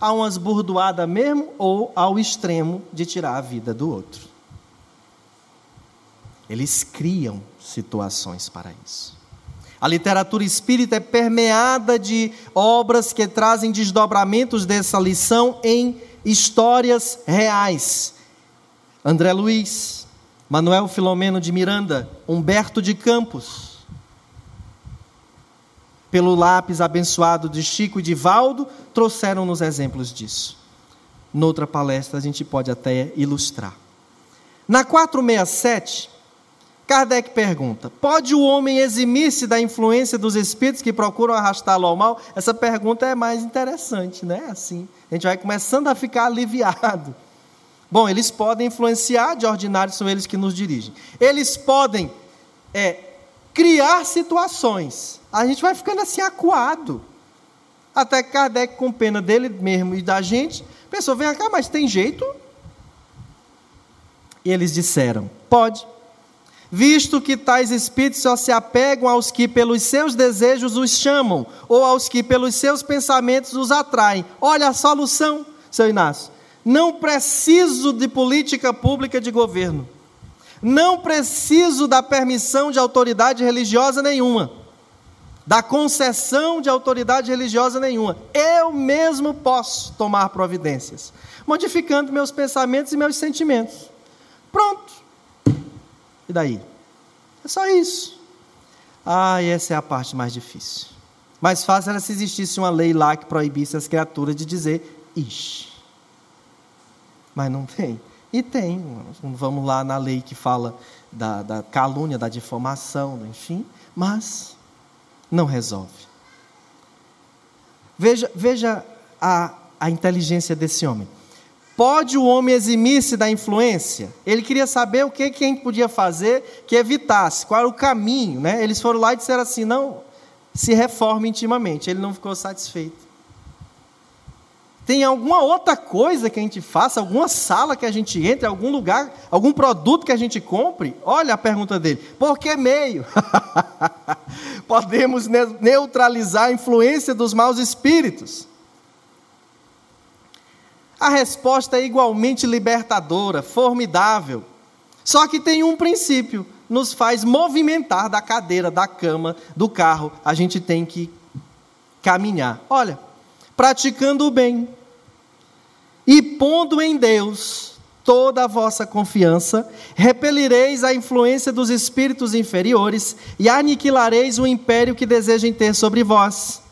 [SPEAKER 1] a umas burdoadas mesmo ou ao extremo de tirar a vida do outro. Eles criam situações para isso. A literatura espírita é permeada de obras que trazem desdobramentos dessa lição em histórias reais. André Luiz, Manuel Filomeno de Miranda, Humberto de Campos. Pelo lápis abençoado de Chico e de Valdo, trouxeram-nos exemplos disso. Noutra palestra a gente pode até ilustrar. Na 467, Kardec pergunta: pode o homem eximir-se da influência dos espíritos que procuram arrastá-lo ao mal? Essa pergunta é mais interessante, né? Assim, a gente vai começando a ficar aliviado. Bom, eles podem influenciar, de ordinário são eles que nos dirigem. Eles podem é, criar situações. A gente vai ficando assim acuado. Até que Kardec, com pena dele mesmo e da gente, pensou: vem cá, mas tem jeito? E eles disseram: pode visto que tais espíritos só se apegam aos que pelos seus desejos os chamam, ou aos que pelos seus pensamentos os atraem. Olha a solução, seu Inácio. Não preciso de política pública de governo. Não preciso da permissão de autoridade religiosa nenhuma. Da concessão de autoridade religiosa nenhuma. Eu mesmo posso tomar providências, modificando meus pensamentos e meus sentimentos. Pronto. E daí? É só isso. Ah, e essa é a parte mais difícil. Mais fácil era se existisse uma lei lá que proibisse as criaturas de dizer ixi. Mas não tem. E tem. Vamos lá na lei que fala da, da calúnia, da difamação, enfim. Mas não resolve. Veja, veja a, a inteligência desse homem. Pode o homem eximir-se da influência? Ele queria saber o que, que a gente podia fazer que evitasse, qual era o caminho. Né? Eles foram lá e disseram assim: não, se reforme intimamente. Ele não ficou satisfeito. Tem alguma outra coisa que a gente faça, alguma sala que a gente entre, algum lugar, algum produto que a gente compre? Olha a pergunta dele: por que meio? Podemos neutralizar a influência dos maus espíritos. A resposta é igualmente libertadora, formidável. Só que tem um princípio: nos faz movimentar da cadeira, da cama, do carro. A gente tem que caminhar. Olha, praticando o bem e pondo em Deus toda a vossa confiança, repelireis a influência dos espíritos inferiores e aniquilareis o império que desejem ter sobre vós.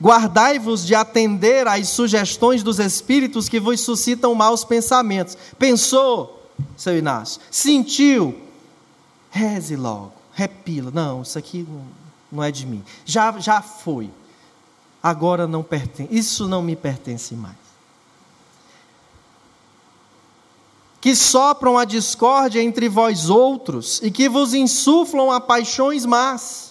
[SPEAKER 1] Guardai-vos de atender às sugestões dos espíritos que vos suscitam maus pensamentos. Pensou, seu Inácio? Sentiu? Reze logo, repila. Não, isso aqui não é de mim. Já, já foi. Agora não pertence. Isso não me pertence mais. que sopram a discórdia entre vós outros e que vos insuflam a paixões más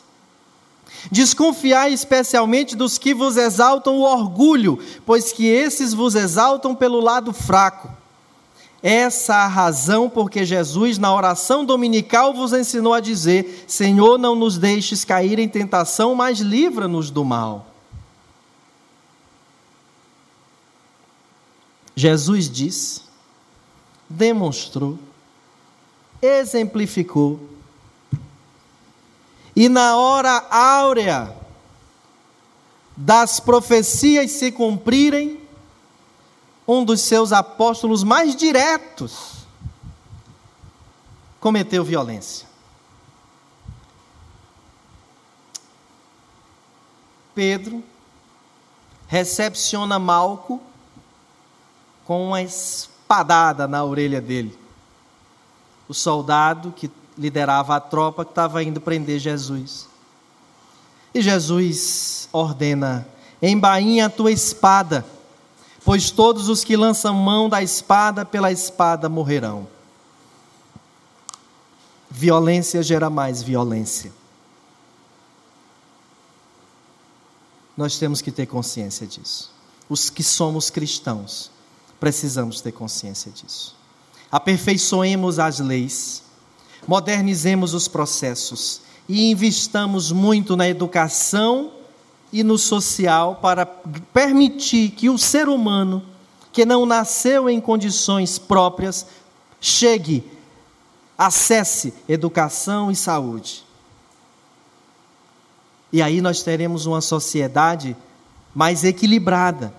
[SPEAKER 1] Desconfiai especialmente dos que vos exaltam o orgulho, pois que esses vos exaltam pelo lado fraco. Essa a razão porque Jesus, na oração dominical, vos ensinou a dizer: Senhor, não nos deixes cair em tentação, mas livra-nos do mal. Jesus disse, demonstrou, exemplificou E na hora áurea das profecias se cumprirem, um dos seus apóstolos mais diretos cometeu violência. Pedro recepciona Malco com uma espadada na orelha dele. O soldado que liderava a tropa que estava indo prender Jesus. E Jesus ordena: embainha a tua espada, pois todos os que lançam mão da espada pela espada morrerão. Violência gera mais violência. Nós temos que ter consciência disso. Os que somos cristãos precisamos ter consciência disso. Aperfeiçoemos as leis, modernizemos os processos e investamos muito na educação e no social para permitir que o ser humano, que não nasceu em condições próprias, chegue, acesse educação e saúde. E aí nós teremos uma sociedade mais equilibrada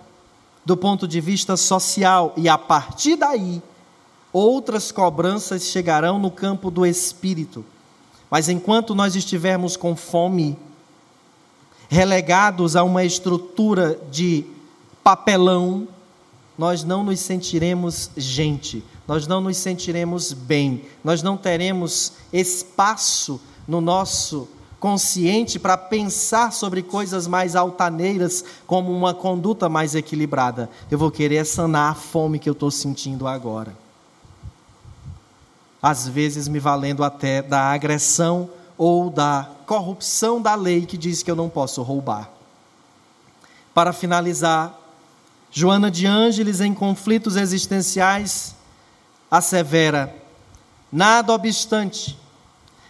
[SPEAKER 1] do ponto de vista social, e a partir daí, outras cobranças chegarão no campo do espírito. Mas enquanto nós estivermos com fome, relegados a uma estrutura de papelão, nós não nos sentiremos gente, nós não nos sentiremos bem, nós não teremos espaço no nosso consciente para pensar sobre coisas mais altaneiras, como uma conduta mais equilibrada. Eu vou querer sanar a fome que eu estou sentindo agora. Às vezes me valendo até da agressão ou da corrupção da lei que diz que eu não posso roubar. Para finalizar, Joana de Ângeles, em conflitos existenciais, assevera: nada obstante,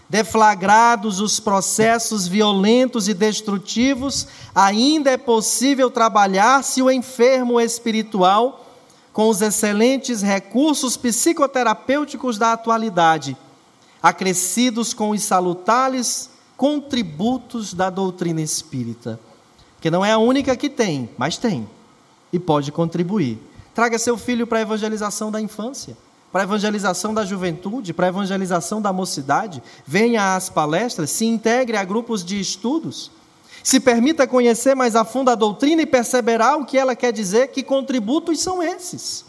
[SPEAKER 1] deflagrados os processos violentos e destrutivos, ainda é possível trabalhar se o enfermo espiritual, com os excelentes recursos psicoterapêuticos da atualidade, acrescidos com os salutares contributos da doutrina espírita, que não é a única que tem, mas tem e pode contribuir. Traga seu filho para a evangelização da infância para a evangelização da juventude, para a evangelização da mocidade, venha às palestras, se integre a grupos de estudos, se permita conhecer mais a fundo a doutrina e perceberá o que ela quer dizer, que contributos são esses.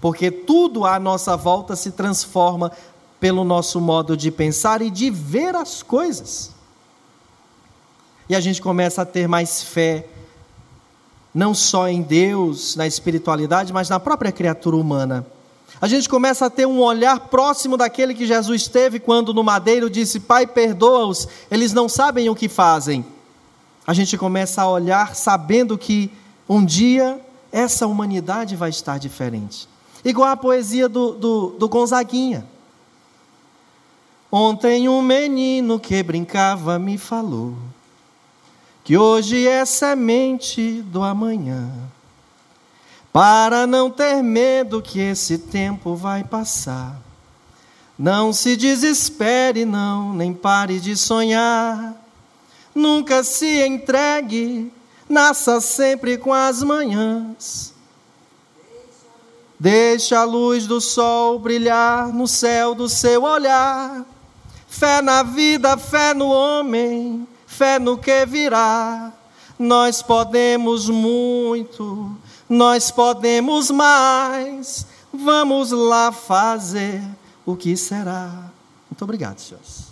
[SPEAKER 1] Porque tudo à nossa volta se transforma pelo nosso modo de pensar e de ver as coisas. E a gente começa a ter mais fé, não só em Deus, na espiritualidade, mas na própria criatura humana a gente começa a ter um olhar próximo daquele que Jesus teve quando no madeiro disse: Pai, perdoa-os, eles não sabem o que fazem. A gente começa a olhar sabendo que um dia essa humanidade vai estar diferente. Igual a poesia do, do, do Gonzaguinha. Ontem um menino que brincava me falou que hoje é semente do amanhã para não ter medo que esse tempo vai passar. Não se desespere, não, nem pare de sonhar. Nunca se entregue, nasça sempre com as manhãs. Deixa a luz do sol brilhar no céu do seu olhar. Fé na vida, fé no homem, fé no que virá. Nós podemos muito nós podemos mais. Vamos lá fazer o que será. Muito obrigado, senhores.